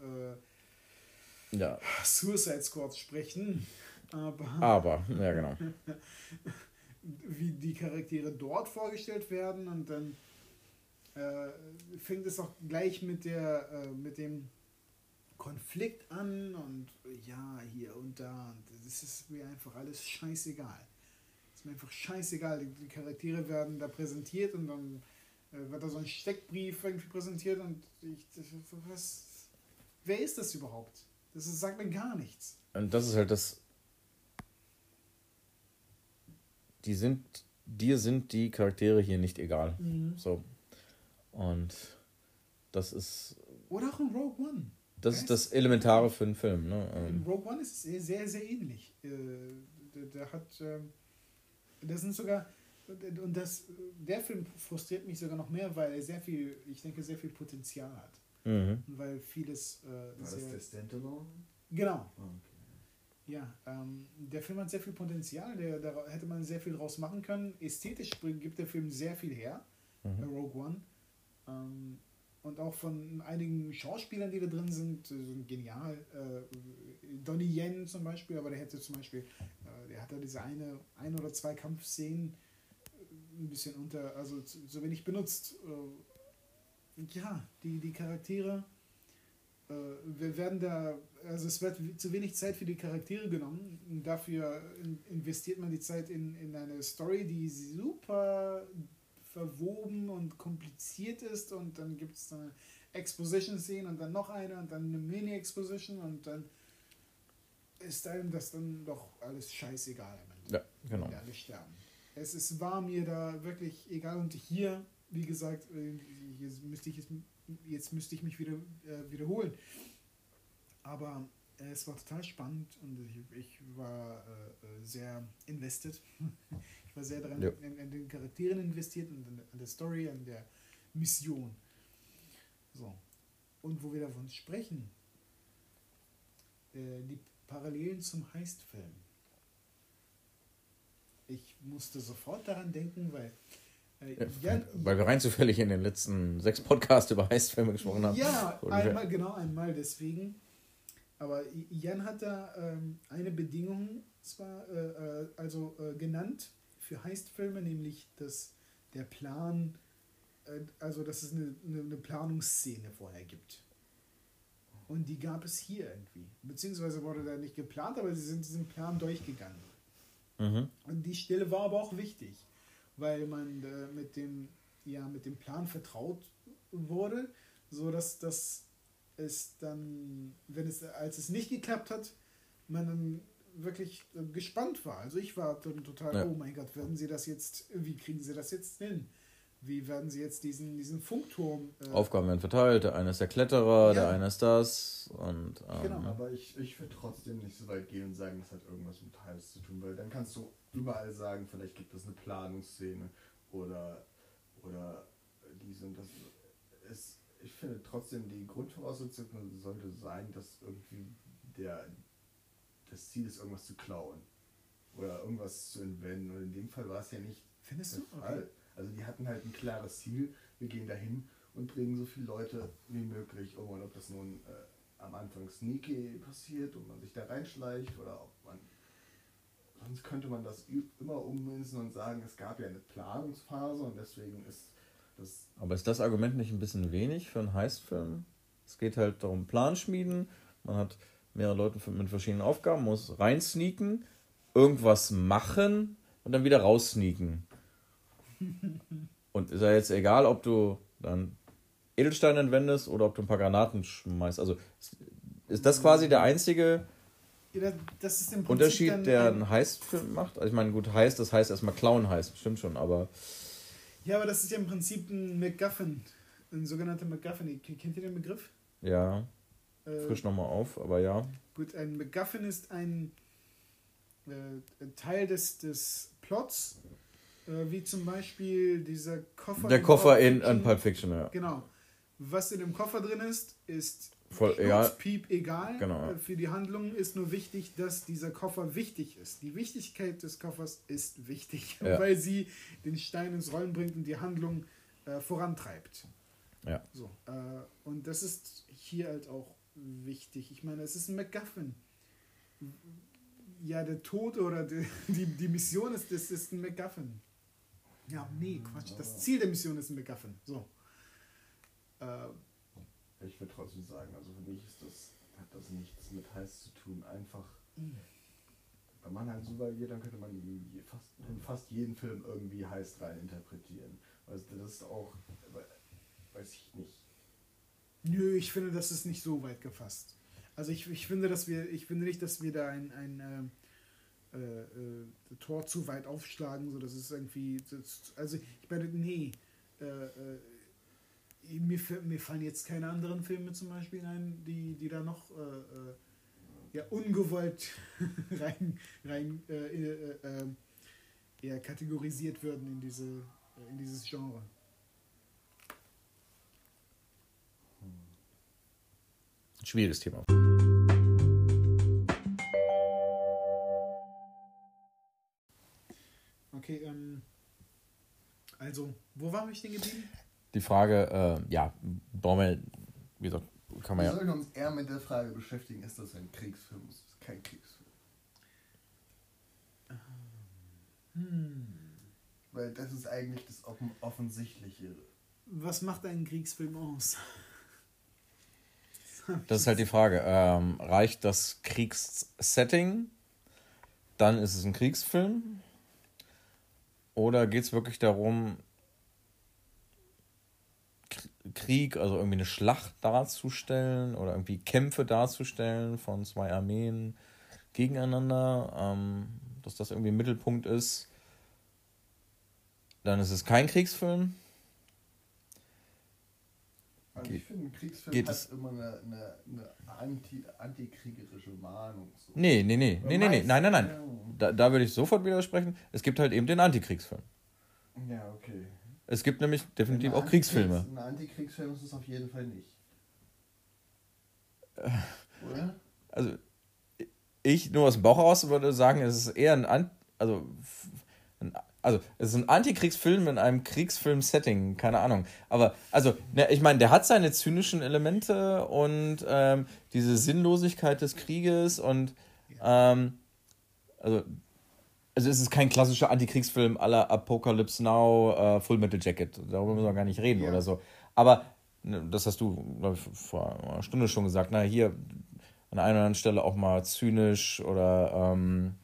äh, ja, Suicide Squad sprechen, aber aber, ja genau. wie die Charaktere dort vorgestellt werden und dann äh, fängt es auch gleich mit der äh, mit dem Konflikt an und ja hier und da und das ist mir einfach alles scheißegal. Es ist mir einfach scheißegal. Die, die Charaktere werden da präsentiert und dann äh, wird da so ein Steckbrief irgendwie präsentiert und ich das, was wer ist das überhaupt? Das ist, sagt mir gar nichts. Und das ist halt das, die sind, dir sind die Charaktere hier nicht egal. Mhm. So. Und das ist, Oder auch in Rogue One. Das ist das Elementare für einen Film. Ne? In Ähm, Rogue One ist es sehr, sehr, sehr ähnlich. Äh, der, hat, ähm, das sind sogar, und das, der Film frustriert mich sogar noch mehr, weil er sehr viel, ich denke, sehr viel Potenzial hat. mhm. Und weil vieles äh, War das sehr, der Standalone? genau, Ah, okay. ja, ähm, der Film hat sehr viel Potenzial, der, da hätte man sehr viel draus machen können. Ästhetisch bringt- gibt der Film sehr viel her, Mhm. äh, Rogue One. Ähm, und auch von einigen Schauspielern, die da drin sind, sind genial. Äh, Donnie Yen zum Beispiel, aber der hätte zum Beispiel, äh, der hat da diese eine, ein oder zwei Kampfszenen äh, ein bisschen unter, also zu, zu wenig benutzt. Äh, ja, die, die Charaktere, äh, wir werden da, also es wird zu wenig Zeit für die Charaktere genommen. Dafür in, investiert man die Zeit in, in eine Story, die super verwoben und kompliziert ist und dann gibt es eine Exposition-Szene und dann noch eine und dann eine Mini-Exposition und dann ist einem das dann doch alles scheißegal. Ja, genau. alle sterben. Es ist, war mir da wirklich egal und hier, wie gesagt, äh, jetzt müsste ich, es- jetzt müsste ich mich wieder äh, wiederholen. Aber äh, es war total spannend und ich, ich war äh, äh, sehr invested. War sehr daran, Ja. in, in den Charakteren investiert und an, an der Story, an der Mission. So. Und wo wir davon sprechen, äh, die Parallelen zum Heist-Film. Ich musste sofort daran denken, weil äh, Ja, Jan, weil wir rein zufällig in den letzten sechs Podcasts über Heistfilme gesprochen haben. ja, einmal, genau, einmal deswegen. Aber Jan hat da ähm, eine Bedingung zwar äh, äh, also äh, genannt für Heistfilme, nämlich dass der Plan, äh, also dass es eine, eine, eine Planungsszene vorher gibt. Und die gab es hier irgendwie. Beziehungsweise wurde da nicht geplant, aber sie sind diesen Plan durchgegangen. Mhm. Und die Stelle war aber auch wichtig, weil man äh, mit, dem, ja, mit dem Plan vertraut wurde, so dass das es dann, wenn es, als es nicht geklappt hat, man dann wirklich äh, gespannt war. Also ich war dann total, Ja. oh mein Gott, werden sie das jetzt, wie kriegen sie das jetzt hin? Wie werden sie jetzt diesen, diesen Funkturm äh, Aufgaben werden verteilt, der eine ist der Kletterer, der Ja. eine ist das und ähm, Genau. Aber ich, ich würde trotzdem nicht so weit gehen und sagen, das hat irgendwas mit Heist zu tun, weil dann kannst du überall sagen, vielleicht gibt es eine Planungsszene oder, oder dies und das. Es, ich finde trotzdem, die Grundvoraussetzung sollte sein, dass irgendwie der, das Ziel ist, irgendwas zu klauen oder irgendwas zu entwenden. Und in dem Fall war es ja nicht Findest der du? Fall. Also die hatten halt ein klares Ziel, wir gehen dahin und bringen so viele Leute wie möglich um. Und ob das nun äh, am Anfang sneaky passiert und man sich da reinschleicht oder ob man. Sonst könnte man das immer ummünzen und sagen, es gab ja eine Planungsphase und deswegen ist das. Aber ist das Argument nicht ein bisschen wenig für einen Heistfilm? Es geht halt darum, Plan schmieden. Man hat mehrere Leute mit verschiedenen Aufgaben, muss reinsneaken, irgendwas machen und dann wieder raussneaken. Und ist ja jetzt egal, ob du dann Edelsteine entwendest oder ob du ein paar Granaten schmeißt. Also ist- das quasi der einzige Ja, Unterschied, der ein- einen Heistfilm macht? Also ich meine, gut, Heist, das heißt erstmal Clown heißt, stimmt schon, aber Ja, aber das ist ja im Prinzip ein MacGuffin. Ein sogenannter MacGuffin. Kennt ihr den Begriff? ja, Äh, frisch nochmal auf, aber ja. Gut, ein MacGuffin ist ein, äh, ein Teil des, des Plots, äh, wie zum Beispiel dieser Koffer. Der Koffer in, in Pulp Fiction, ja. Genau. Was in dem Koffer drin ist, ist Voll egal. Piep egal. Genau. Äh, Für die Handlung ist nur wichtig, dass dieser Koffer wichtig ist. Die Wichtigkeit des Koffers ist wichtig, Ja. weil sie den Stein ins Rollen bringt und die Handlung äh, vorantreibt. Ja. So, äh, und das ist hier halt auch wichtig. Ich meine, es ist ein MacGuffin. Ja, der Tod oder die, die, die Mission ist, das ist ein MacGuffin. Ja, nee, Quatsch. Das Ziel der Mission ist ein MacGuffin. So. Äh, Ich würde trotzdem sagen, also für mich ist das, hat das nichts mit Heist zu tun. Einfach, wenn man halt so geht, dann könnte man fast, in fast jeden Film irgendwie Heist rein interpretieren. Also das ist auch, weiß ich nicht. Nö, ich finde, das ist nicht so weit gefasst. Also ich, ich finde, dass wir, ich finde nicht, dass wir da ein, ein, ähm, äh, äh, Tor zu weit aufschlagen, so das ist irgendwie, das, also ich meine, nee, äh, äh, mir, mir fallen jetzt keine anderen Filme zum Beispiel ein, die, die da noch äh, äh, ja, ungewollt rein, rein eher kategorisiert würden in, diese, in dieses Genre. Schwieriges Thema. Okay, ähm, also, wo waren wir stehen geblieben? Die Frage, äh, ja, brauchen wir, wie gesagt, kann man Wir ja. sollten uns eher mit der Frage beschäftigen, ist das ein Kriegsfilm? Ist das kein Kriegsfilm? Hm. Weil das ist eigentlich das offen Offensichtliche. Was macht einen Kriegsfilm aus? Das ist halt die Frage. Ähm, reicht das Kriegssetting? Dann ist es ein Kriegsfilm. Oder geht es wirklich darum, Krieg, also irgendwie eine Schlacht darzustellen oder irgendwie Kämpfe darzustellen von zwei Armeen gegeneinander, ähm, dass das irgendwie Mittelpunkt ist? Dann ist es kein Kriegsfilm. Also ich finde, ein Kriegsfilm geht hat es- immer eine, eine, eine anti, antikriegerische Mahnung. So. Nee, nee, nee, nee, nee, nee, nein, nein, nein. Da, da würde ich sofort widersprechen. Es gibt halt eben den Antikriegsfilm. Ja, okay. Es gibt nämlich definitiv auch Kriegsfilme. Ein Antikriegsfilm ist es auf jeden Fall nicht. Oder? Also ich nur aus dem Bauch heraus würde sagen, es ist eher ein, An also, also es ist ein Antikriegsfilm in einem Kriegsfilm-Setting, keine Ahnung. Aber also, ne, ich meine, der hat seine zynischen Elemente und ähm, diese Sinnlosigkeit des Krieges und ähm, also also es ist kein klassischer Antikriegsfilm aller Apocalypse Now, äh, Full Metal Jacket. Darüber müssen wir gar nicht reden Ja. oder so. Aber ne, das hast du, glaube ich, vor einer Stunde schon gesagt. Na, hier an einer oder anderen Stelle auch mal zynisch oder ähm,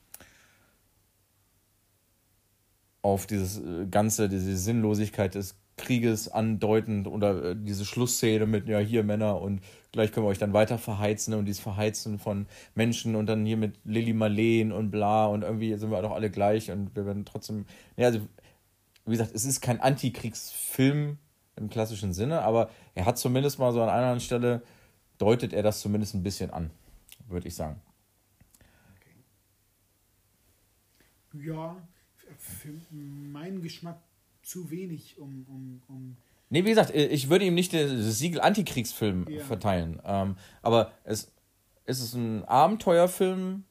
auf dieses äh, Ganze, diese Sinnlosigkeit des Krieges andeutend oder äh, diese Schlussszene mit, ja, hier Männer und gleich können wir euch dann weiter verheizen und dieses Verheizen von Menschen und dann hier mit Lilly Marleen und bla und irgendwie sind wir doch alle gleich und wir werden trotzdem, ja, also, wie gesagt, es ist kein Antikriegsfilm im klassischen Sinne, aber er hat zumindest mal so an einer anderen Stelle, deutet er das zumindest ein bisschen an, würde ich sagen. Ja, für meinen Geschmack zu wenig, um, um, um Nee, wie gesagt, ich würde ihm nicht das Siegel Antikriegsfilm Ja. verteilen. Ähm, aber es, es ist ein Abenteuerfilm.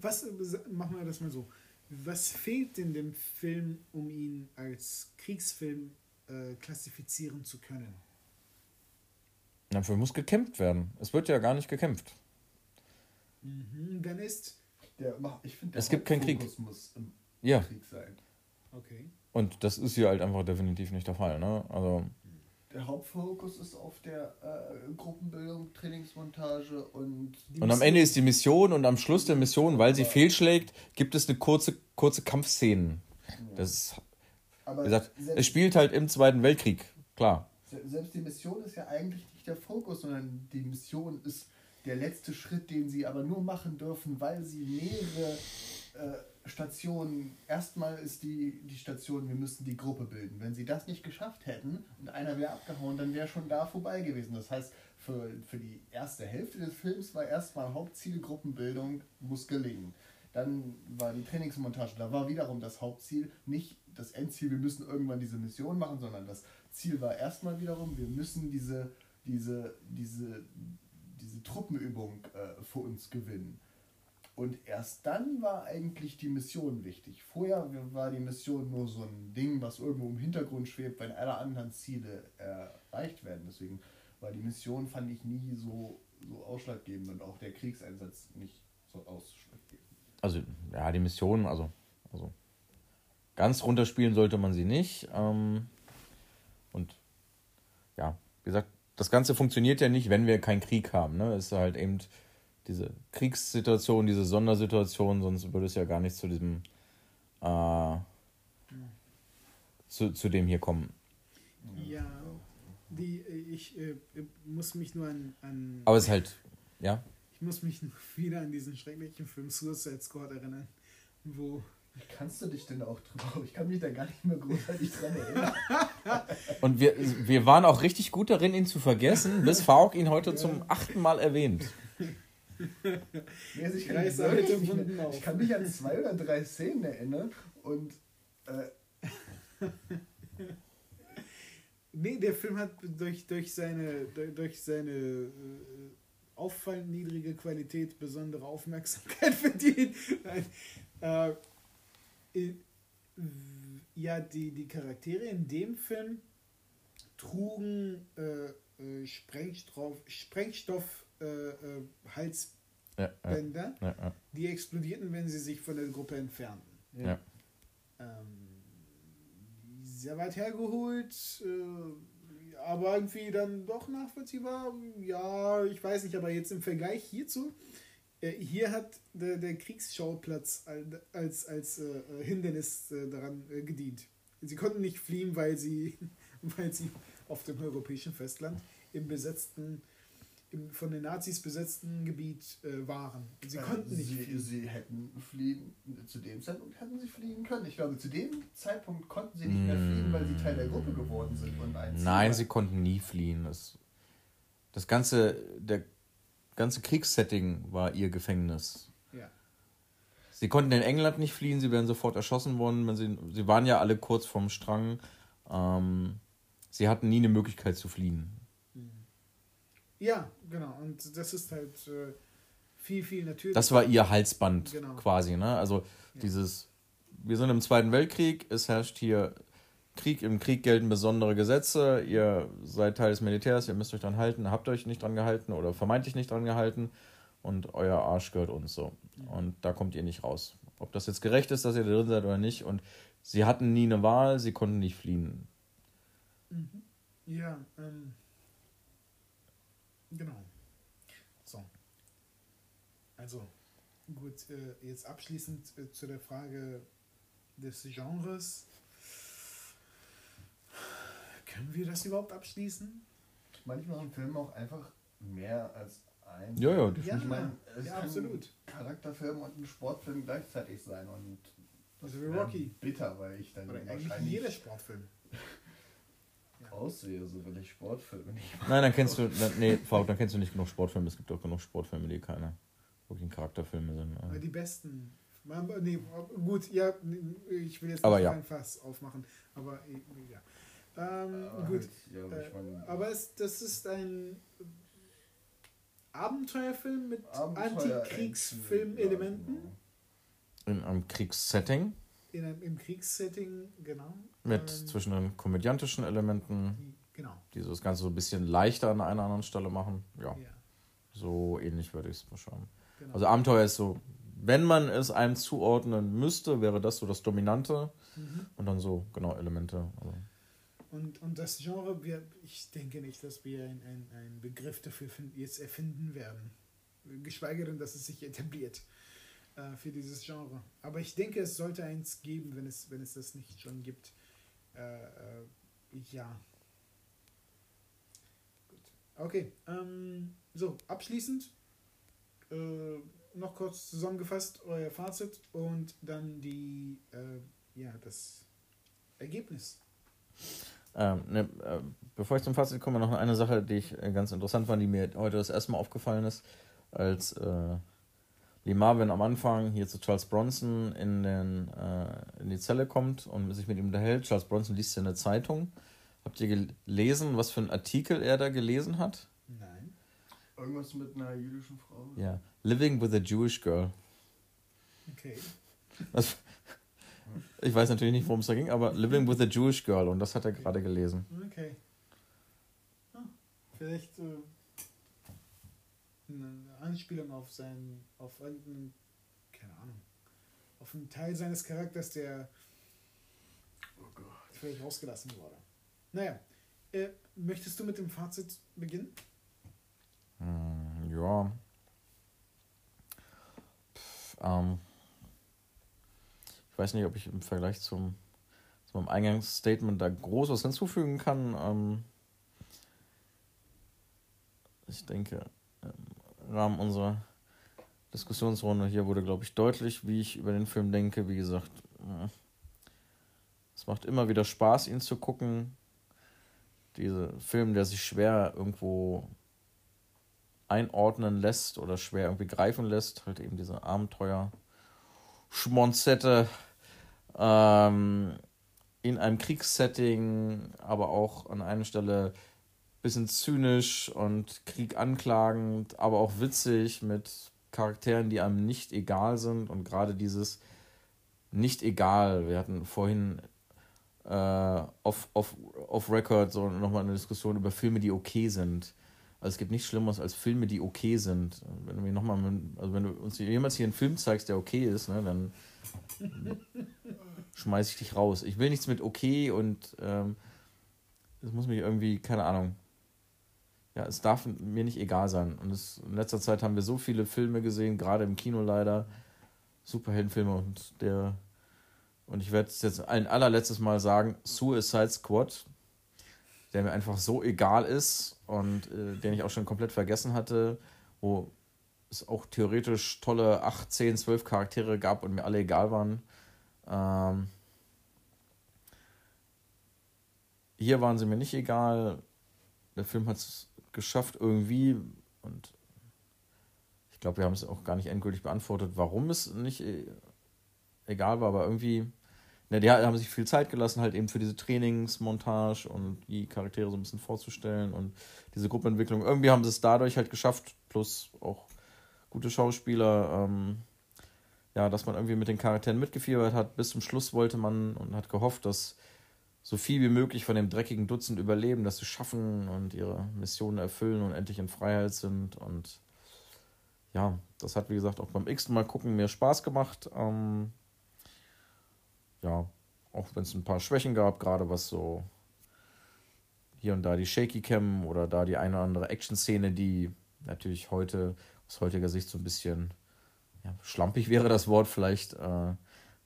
Was, machen wir das mal so. Was fehlt in dem Film, um ihn als Kriegsfilm äh, klassifizieren zu können? Dafür muss gekämpft werden. Es wird ja gar nicht gekämpft. Mhm, dann ist. Der, ich finde, Es gibt keinen Krieg. Muss im Ja. Krieg sein. Okay. Und das ist hier halt einfach definitiv nicht der Fall. Ne? Also, Der Hauptfokus ist auf der äh, Gruppenbildung, Trainingsmontage und Die und am Mission- Ende ist die Mission und am Schluss der Mission, weil sie fehlschlägt, gibt es eine kurze, kurze Kampfszenen. Das ist, aber wie gesagt, es spielt halt im Zweiten Weltkrieg, klar. se- selbst die Mission ist ja eigentlich nicht der Fokus, sondern die Mission ist der letzte Schritt, den sie aber nur machen dürfen, weil sie mehrere äh, Stationen, erstmal ist die, die Station, wir müssen die Gruppe bilden. Wenn sie das nicht geschafft hätten und einer wäre abgehauen, dann wäre schon da vorbei gewesen. Das heißt, für, für die erste Hälfte des Films war erstmal Hauptziel Gruppenbildung muss gelingen. Dann war die Trainingsmontage, da war wiederum das Hauptziel, nicht das Endziel, wir müssen irgendwann diese Mission machen, sondern das Ziel war erstmal wiederum, wir müssen diese, diese, diese, diese Truppenübung äh, für uns gewinnen. Und erst dann war eigentlich die Mission wichtig. Vorher war die Mission nur so ein Ding, was irgendwo im Hintergrund schwebt, wenn alle anderen Ziele erreicht werden. Deswegen war die Mission, fand ich, nie so, so ausschlaggebend und auch der Kriegseinsatz nicht so ausschlaggebend. Also, ja, die Mission, also, also ganz runterspielen sollte man sie nicht. Ähm, und ja, wie gesagt, das Ganze funktioniert ja nicht, wenn wir keinen Krieg haben. Ne? Es ist halt eben diese Kriegssituation, diese Sondersituation, sonst würde es ja gar nicht zu diesem äh, zu, zu dem hier kommen. Ja, die, ich äh, muss mich nur an, an Aber es ist halt, ja, Ich muss mich noch wieder an diesen schrecklichen Film Suicide Squad erinnern, wo Wie kannst du dich denn auch drüber? Ich kann mich da gar nicht mehr großartig dran erinnern. Und wir, wir waren auch richtig gut darin, ihn zu vergessen, bis Fauk ihn heute zum achten Mal erwähnt. Nee, also ich, kann mich mehr, ich kann mich an zwei oder drei Szenen erinnern und äh, Nee, der Film hat durch, durch seine, durch, seine äh, auffallend niedrige Qualität besondere Aufmerksamkeit verdient. Nein, äh, ja, die, die Charaktere in dem Film trugen äh, äh, Sprengstoff, Sprengstoff äh, äh, Halsbänder, Ja, ja, ja. die explodierten, wenn sie sich von der Gruppe entfernten. Ja. Ähm, sehr weit hergeholt, äh, aber irgendwie dann doch nachvollziehbar. Ja, ich weiß nicht, aber jetzt im Vergleich hierzu, äh, hier hat der, der Kriegsschauplatz al- als, als äh, Hindernis äh, daran äh, gedient. Sie konnten nicht fliehen, weil sie, weil sie auf dem europäischen Festland im besetzten, im von den Nazis besetzten Gebiet äh, waren. Sie äh, konnten nicht sie, fliehen. sie hätten fliehen, zu dem Zeitpunkt hätten sie fliehen können. Ich glaube, zu dem Zeitpunkt konnten sie nicht mehr fliehen, weil sie Teil der Gruppe geworden sind. Und Nein, sie konnten nie fliehen. Das, das ganze, der ganze Kriegssetting war ihr Gefängnis. Ja. Sie konnten in England nicht fliehen, sie wären sofort erschossen worden. Sie, sie waren ja alle kurz vorm Strang. Ähm, sie hatten nie eine Möglichkeit zu fliehen. Ja, genau. Und das ist halt äh, viel, viel natürlich. Das war ihr Halsband Genau. quasi. Ne? Also Ja. dieses, wir sind im Zweiten Weltkrieg, es herrscht hier Krieg, im Krieg gelten besondere Gesetze, ihr seid Teil des Militärs, ihr müsst euch dran halten, habt euch nicht dran gehalten oder vermeintlich nicht dran gehalten und euer Arsch gehört uns so. Und da kommt ihr nicht raus. Ob das jetzt gerecht ist, dass ihr da drin seid oder nicht. Und sie hatten nie eine Wahl, sie konnten nicht fliehen. Ja, ähm, genau. So. Also, gut, äh, jetzt abschließend äh, zu der Frage des Genres. Können wir das überhaupt abschließen? Manchmal sind Filme auch einfach mehr als ein. Ja, ja, Ja, Ich meine, es ja, kann absolut. ein Charakterfilm und ein Sportfilm gleichzeitig sein und das Also wie Rocky. bitter, weil ich dann Oder eigentlich wahrscheinlich jeder Sportfilm. aussehe, so will ich Sportfilme nicht Nein, dann kennst du, dann, nee, Fauk, dann kennst du nicht genug Sportfilme. Es gibt auch genug Sportfilme, die keine wirklichen Charakterfilme sind. Aber Also. die besten. Nee, gut, ja, ich will jetzt Aber nicht ja. ein Fass aufmachen, aber äh, ja. Ähm, Aber gut, halt, ja, Äh, aber es, das ist ein Abenteuerfilm mit Abenteuer- Antikriegsfilmelementen Ja, genau. In einem Kriegssetting in einem, im Kriegssetting, genau. mit Ähm, zwischen den komödiantischen Elementen, Genau. die so das Ganze so ein bisschen leichter an einer anderen Stelle machen. Ja, Ja, so ähnlich würde ich es beschreiben. genau. Also Abenteuer ist so, wenn man es einem zuordnen müsste, wäre das so das Dominante mhm. und dann so, genau, Elemente. Also, und, und das Genre, wir, ich denke nicht, dass wir einen ein Begriff dafür jetzt erfinden werden. Geschweige denn, dass es sich etabliert äh, für dieses Genre. Aber ich denke, es sollte eins geben, wenn es, wenn es das nicht schon gibt. Äh, äh, ja. Gut. Okay. Ähm, so, abschließend äh, noch kurz zusammengefasst euer Fazit und dann die, äh, ja, das Ergebnis. Ähm, ne, äh, bevor ich zum Fazit komme, noch eine Sache, die ich äh, ganz interessant fand, die mir heute das erste Mal aufgefallen ist, als äh, Lee Marvin am Anfang hier zu Charles Bronson in, den, äh, in die Zelle kommt und sich mit ihm unterhält. Charles Bronson liest ja eine Zeitung. Habt ihr gelesen, was für einen Artikel er da gelesen hat? Nein. Irgendwas mit einer jüdischen Frau? Ja, Living with a Jewish Girl. Okay. Das, ich weiß natürlich nicht, worum es da ging, aber Living with a Jewish Girl und das hat er gerade gelesen. Okay. Ah, vielleicht äh, eine Anspielung auf seinen, auf irgendeinen, keine Ahnung, auf einen Teil seines Charakters, der Oh Gott. vielleicht rausgelassen wurde. Naja, äh, möchtest du mit dem Fazit beginnen? Hm, ja. Pff, ähm, ich weiß nicht, ob ich im Vergleich zum, zu meinem Eingangsstatement da groß was hinzufügen kann. Ähm, ich denke, ähm, Rahmen unserer Diskussionsrunde hier wurde, glaube ich, deutlich, wie ich über den Film denke. Wie gesagt, es macht immer wieder Spaß, ihn zu gucken. Dieser Film, der sich schwer irgendwo einordnen lässt oder schwer irgendwie greifen lässt, halt eben diese Abenteuer, Schmonzette, ähm, in einem Kriegssetting, aber auch an einer Stelle bisschen zynisch und Krieg anklagend, aber auch witzig mit Charakteren, die einem nicht egal sind und gerade dieses nicht egal. Wir hatten vorhin äh, off, off, off Record so nochmal eine Diskussion über Filme, die okay sind. Also es gibt nichts Schlimmeres als Filme, die okay sind. Wenn du mir noch mal, also wenn du uns jemals hier einen Film zeigst, der okay ist, ne, dann schmeiß ich dich raus. Ich will nichts mit okay und ähm, muss mich irgendwie, keine Ahnung. Ja, es darf mir nicht egal sein. Und es, in letzter Zeit haben wir so viele Filme gesehen, gerade im Kino leider. Superheldenfilme und der. Und ich werde es jetzt ein allerletztes Mal sagen: Suicide Squad, der mir einfach so egal ist und äh, den ich auch schon komplett vergessen hatte, wo es auch theoretisch tolle 8, 10, 12 Charaktere gab und mir alle egal waren. Ähm, hier waren sie mir nicht egal. Der Film hat es geschafft irgendwie und ich glaube, wir haben es auch gar nicht endgültig beantwortet, warum es nicht e-, egal war, aber irgendwie, ne, die haben sich viel Zeit gelassen, halt eben für diese Trainingsmontage und die Charaktere so ein bisschen vorzustellen und diese Gruppenentwicklung. Irgendwie haben sie es dadurch halt geschafft, plus auch gute Schauspieler, ähm, ja, dass man irgendwie mit den Charakteren mitgefiebert hat. Bis zum Schluss wollte man und hat gehofft, dass so viel wie möglich von dem dreckigen Dutzend überleben, dass sie schaffen und ihre Missionen erfüllen und endlich in Freiheit sind. Und ja, das hat, wie gesagt, auch beim x Mal gucken mir Spaß gemacht. Ähm, ja, auch wenn es ein paar Schwächen gab, gerade was so hier und da die Shaky Cam oder da die eine oder andere Action-Szene, die natürlich heute aus heutiger Sicht so ein bisschen ja, schlampig wäre das Wort vielleicht, äh,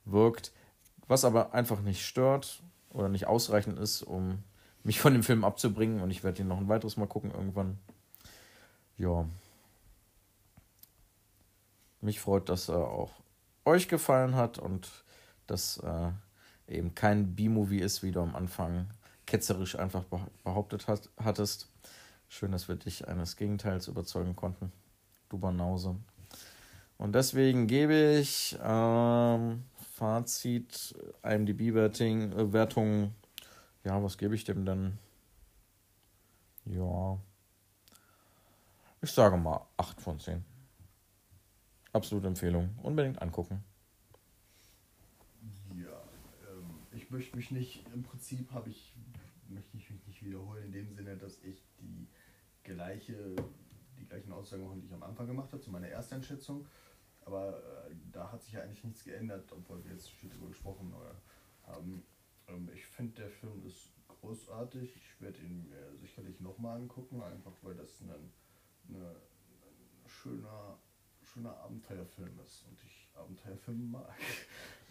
wirkt. Was aber einfach nicht stört oder nicht ausreichend ist, um mich von dem Film abzubringen. Und ich werde ihn noch ein weiteres Mal gucken irgendwann. Ja. Mich freut, dass er auch euch gefallen hat und dass äh, eben kein B-Movie ist, wie du am Anfang ketzerisch einfach behauptet hat, hattest. Schön, dass wir dich eines Gegenteils überzeugen konnten. Du Banause. Und deswegen gebe ich ähm, Fazit, IMDb-Wertung, äh, ja, was gebe ich dem denn? Ja, ich sage mal 8 von 10. Absolute Empfehlung. Unbedingt angucken. Ja, ähm, ich möchte mich nicht, im Prinzip habe ich, möchte ich mich nicht wiederholen, in dem Sinne, dass ich die gleiche, die gleichen Aussagen mache, die ich am Anfang gemacht habe, zu meiner Ersteinschätzung. Aber äh, da hat sich ja eigentlich nichts geändert, obwohl wir jetzt viel darüber gesprochen haben. Ähm, ich finde, der Film ist großartig. Ich werde ihn mir sicherlich nochmal angucken, einfach weil das ein, ein schöner, schöner Abenteuerfilm ist und ich Abenteuerfilme mag.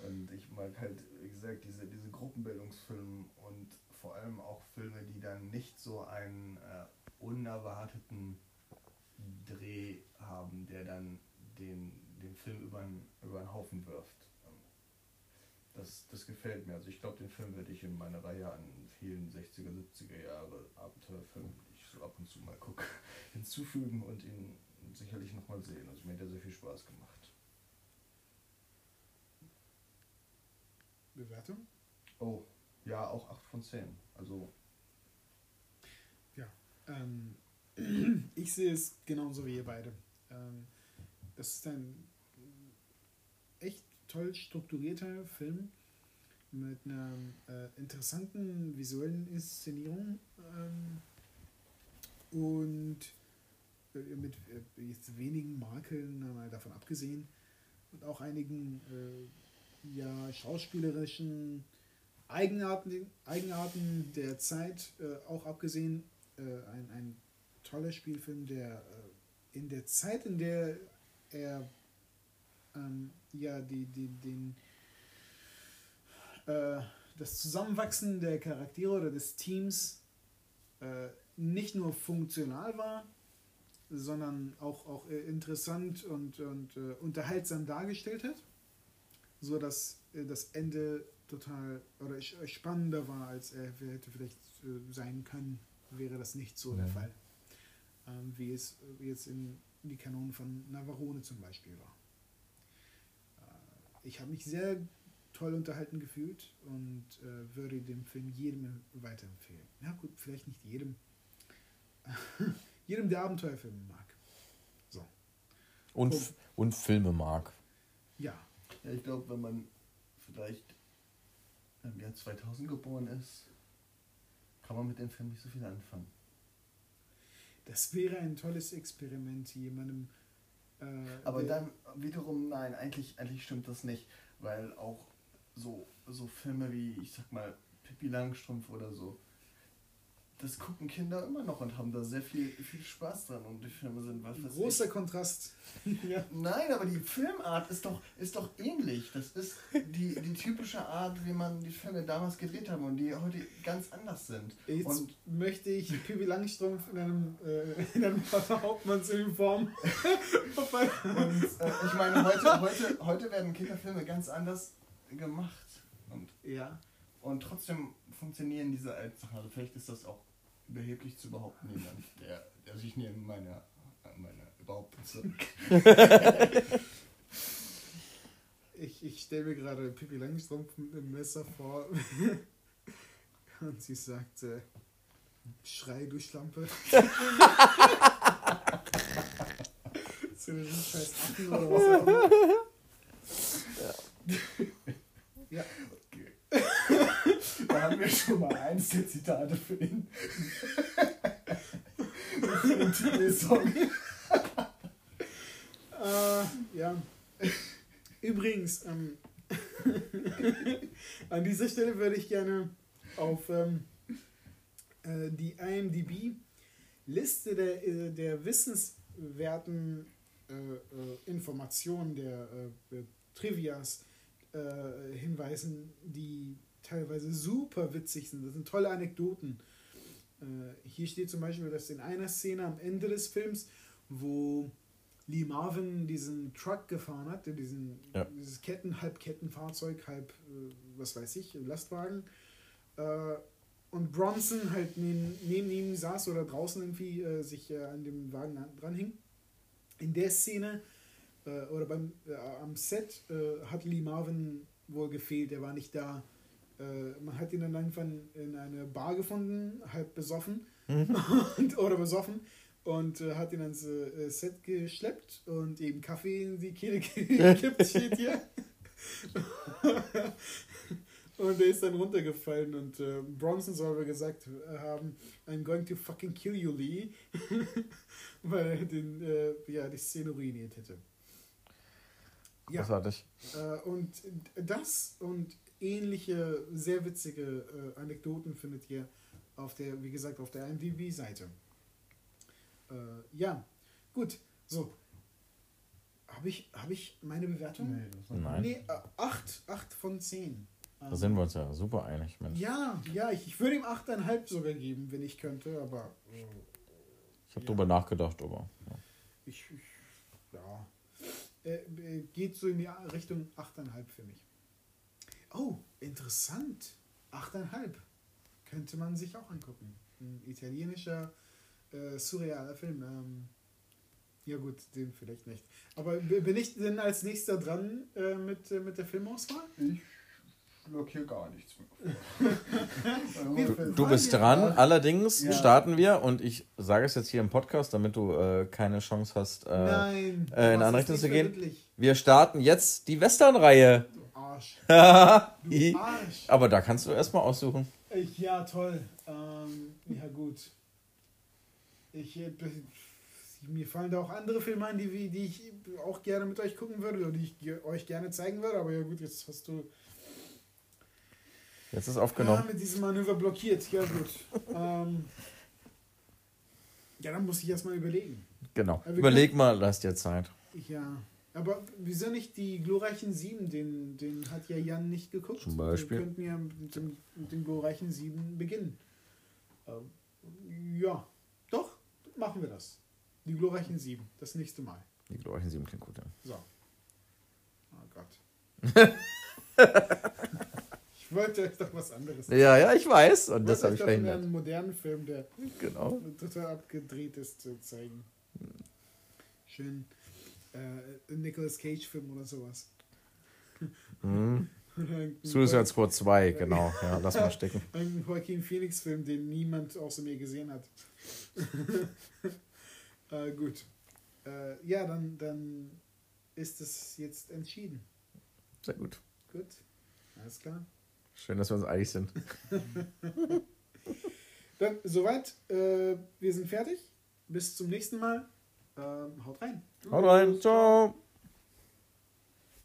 Und ich mag halt, wie gesagt, diese, diese Gruppenbildungsfilme und vor allem auch Filme, die dann nicht so einen äh, unerwarteten Dreh haben, der dann den, den Film über einen, über einen Haufen wirft. Ähm, das, das gefällt mir. Also ich glaube, den Film werde ich in meiner Reihe an vielen 60er, 70er Jahre Abenteuerfilmen, die ich so ab und zu mal gucke, hinzufügen und ihn sicherlich nochmal sehen. Also mir hat er sehr viel Spaß gemacht. Bewertung? Oh, ja, auch 8 von 10. Also. Ja, ähm, ich sehe es genauso wie ihr beide. Ähm, das ist ein toll strukturierter Film mit einer äh, interessanten visuellen Inszenierung ähm, und äh, mit äh, jetzt wenigen Makeln mal davon abgesehen und auch einigen äh, ja, schauspielerischen Eigenarten, Eigenarten der Zeit äh, auch abgesehen. Äh, ein, ein toller Spielfilm, der in der Zeit, in der er ähm, ja die, die, den, äh, das Zusammenwachsen der Charaktere oder des Teams äh, nicht nur funktional war, sondern auch, auch äh, interessant und, und äh, unterhaltsam dargestellt hat, so dass äh, das Ende total oder spannender war, als er hätte vielleicht äh, sein können, wäre das nicht so der. Fall. Ähm, wie es jetzt in die Kanonen von Navarone zum Beispiel war. Ich habe mich sehr toll unterhalten gefühlt und äh, würde dem Film jedem weiterempfehlen. Ja gut, vielleicht nicht jedem. jedem, der Abenteuerfilme mag. Und, Oh. F- und Filme mag. Ja, Ja, ich glaube, wenn man vielleicht im Jahr 2000 geboren ist, kann man mit dem Film nicht so viel anfangen. das wäre ein tolles Experiment, jemandem. Äh, Aber dann wiederum, nein, eigentlich, eigentlich stimmt das nicht, weil auch so, so Filme wie, ich sag mal, Pippi Langstrumpf oder so, das gucken Kinder immer noch und haben da sehr viel, viel Spaß dran und die Filme sind was weiß Großer ich. Kontrast. ja. Nein, aber die Filmart ist doch, ist doch ähnlich. Das ist die, die typische Art, wie man die Filme damals gedreht haben und die heute ganz anders sind. Jetzt Und möchte ich Pippi Langstrumpf in einem, äh, in einem Hauptmannsuniform. Und äh, ich meine, heute, heute, heute werden Kinderfilme ganz anders gemacht. Und, Ja, und trotzdem funktionieren diese alten Sachen. Also vielleicht ist das auch überheblich zu behaupten, jemand, der, der sich neben meiner, meiner Behauptung zurück. ich, ich stelle mir gerade Pippi Langstrumpf mit einem Messer vor. Und sie sagt, äh, Schrei, du Schlampe. so einen scheiß Affen oder was auch immer. Ja, Okay. Da haben wir schon mal eins der Zitate für den, für den Titelsong. Äh, ja. Übrigens, ähm, an dieser Stelle würde ich gerne auf ähm, äh, die IMDb-Liste der, äh, der wissenswerten äh, äh, Informationen, der Trivias hinweisen, die teilweise super witzig sind. Das sind tolle Anekdoten. Äh, hier steht zum Beispiel, dass in einer Szene am Ende des Films, wo Lee Marvin diesen Truck gefahren hat, diesen, Ja. dieses Ketten, Halbkettenfahrzeug, halb, äh, was weiß ich, Lastwagen. Äh, und Bronson halt neben, neben ihm saß oder draußen irgendwie äh, sich äh, an dem Wagen an- dranhing. In der Szene äh, oder beim, äh, am Set äh, hat Lee Marvin wohl gefehlt, er war nicht da. Äh, man hat ihn dann irgendwann in eine Bar gefunden, halb besoffen und, oder besoffen und äh, hat ihn ans äh, Set geschleppt und eben Kaffee in die Kehle gekippt, steht hier. und er ist dann runtergefallen und äh, Bronson soll aber gesagt haben, I'm going to fucking kill you, Lee, weil er den, äh, ja, die Szene ruiniert hätte. Ja. Großartig. Äh, und das und ähnliche sehr witzige äh, Anekdoten findet ihr auf der, wie gesagt, auf der IMDb-Seite. Äh, ja, gut. So. Habe ich, hab ich meine Bewertung? Nein. Nee, äh, 8, 8 von 10. Da sind wir uns ja super einig, Mensch. Ja, ja, ich, ich würde ihm 8,5 sogar geben, wenn ich könnte, aber äh, Ich habe Ja. drüber nachgedacht, aber. Ja. ich, ich ja. Äh, geht so in die Richtung 8,5 für mich. Oh, interessant. 8,5. Könnte man sich auch angucken. Ein italienischer, äh, surrealer Film. Ähm, ja gut, den vielleicht nicht. Aber bin ich denn als nächster dran äh, mit, äh, mit der Filmauswahl? Ich hier gar nichts mehr. Du bist dran, allerdings Ja. starten wir und ich sage es jetzt hier im Podcast, damit du äh, keine Chance hast. Äh, Nein. äh, in machst eine es Richtung nicht zu gehen? Wir starten jetzt die Western-Reihe. Du Arsch. Du Arsch. aber da kannst du erstmal aussuchen. Ich, ja, toll. Ähm, ja, gut. Ich, äh, mir fallen da auch andere Filme ein, die, die ich auch gerne mit euch gucken würde oder die ich ge- euch gerne zeigen würde. Aber ja, gut, jetzt hast du Jetzt ist ja, aufgenommen. mit diesem Manöver blockiert. Ja, gut. ähm, ja, dann muss ich erstmal überlegen. Genau. Überleg mal, lass dir Zeit. Ja. Aber wieso nicht die glorreichen Sieben? Den, den hat ja Jan nicht geguckt. Zum Beispiel. Wir könnten ja mit dem, mit den glorreichen Sieben beginnen. Ähm, ja, doch, machen wir das. Die glorreichen Sieben, das nächste Mal. Die glorreichen sieben klingt gut, ja. So. Oh Gott. ich wollte euch doch was anderes Ja, ja, ich weiß. Und Ich das habe ich verhindert. einen modernen Film, der Genau. total abgedreht ist, zu zeigen. Schön äh, Nicolas Cage-Film oder sowas. Mhm. Suicide Squad 2, genau. Ja, lass mal stecken. Ein Joaquin Phoenix-Film, den niemand außer mir gesehen hat. äh, gut. Äh, ja, dann, dann ist es jetzt entschieden. Sehr gut. Gut. Alles klar. Schön, dass wir uns einig sind. Dann soweit. Äh, wir sind fertig. Bis zum nächsten Mal. Ähm, haut rein. Haut rein. Ciao.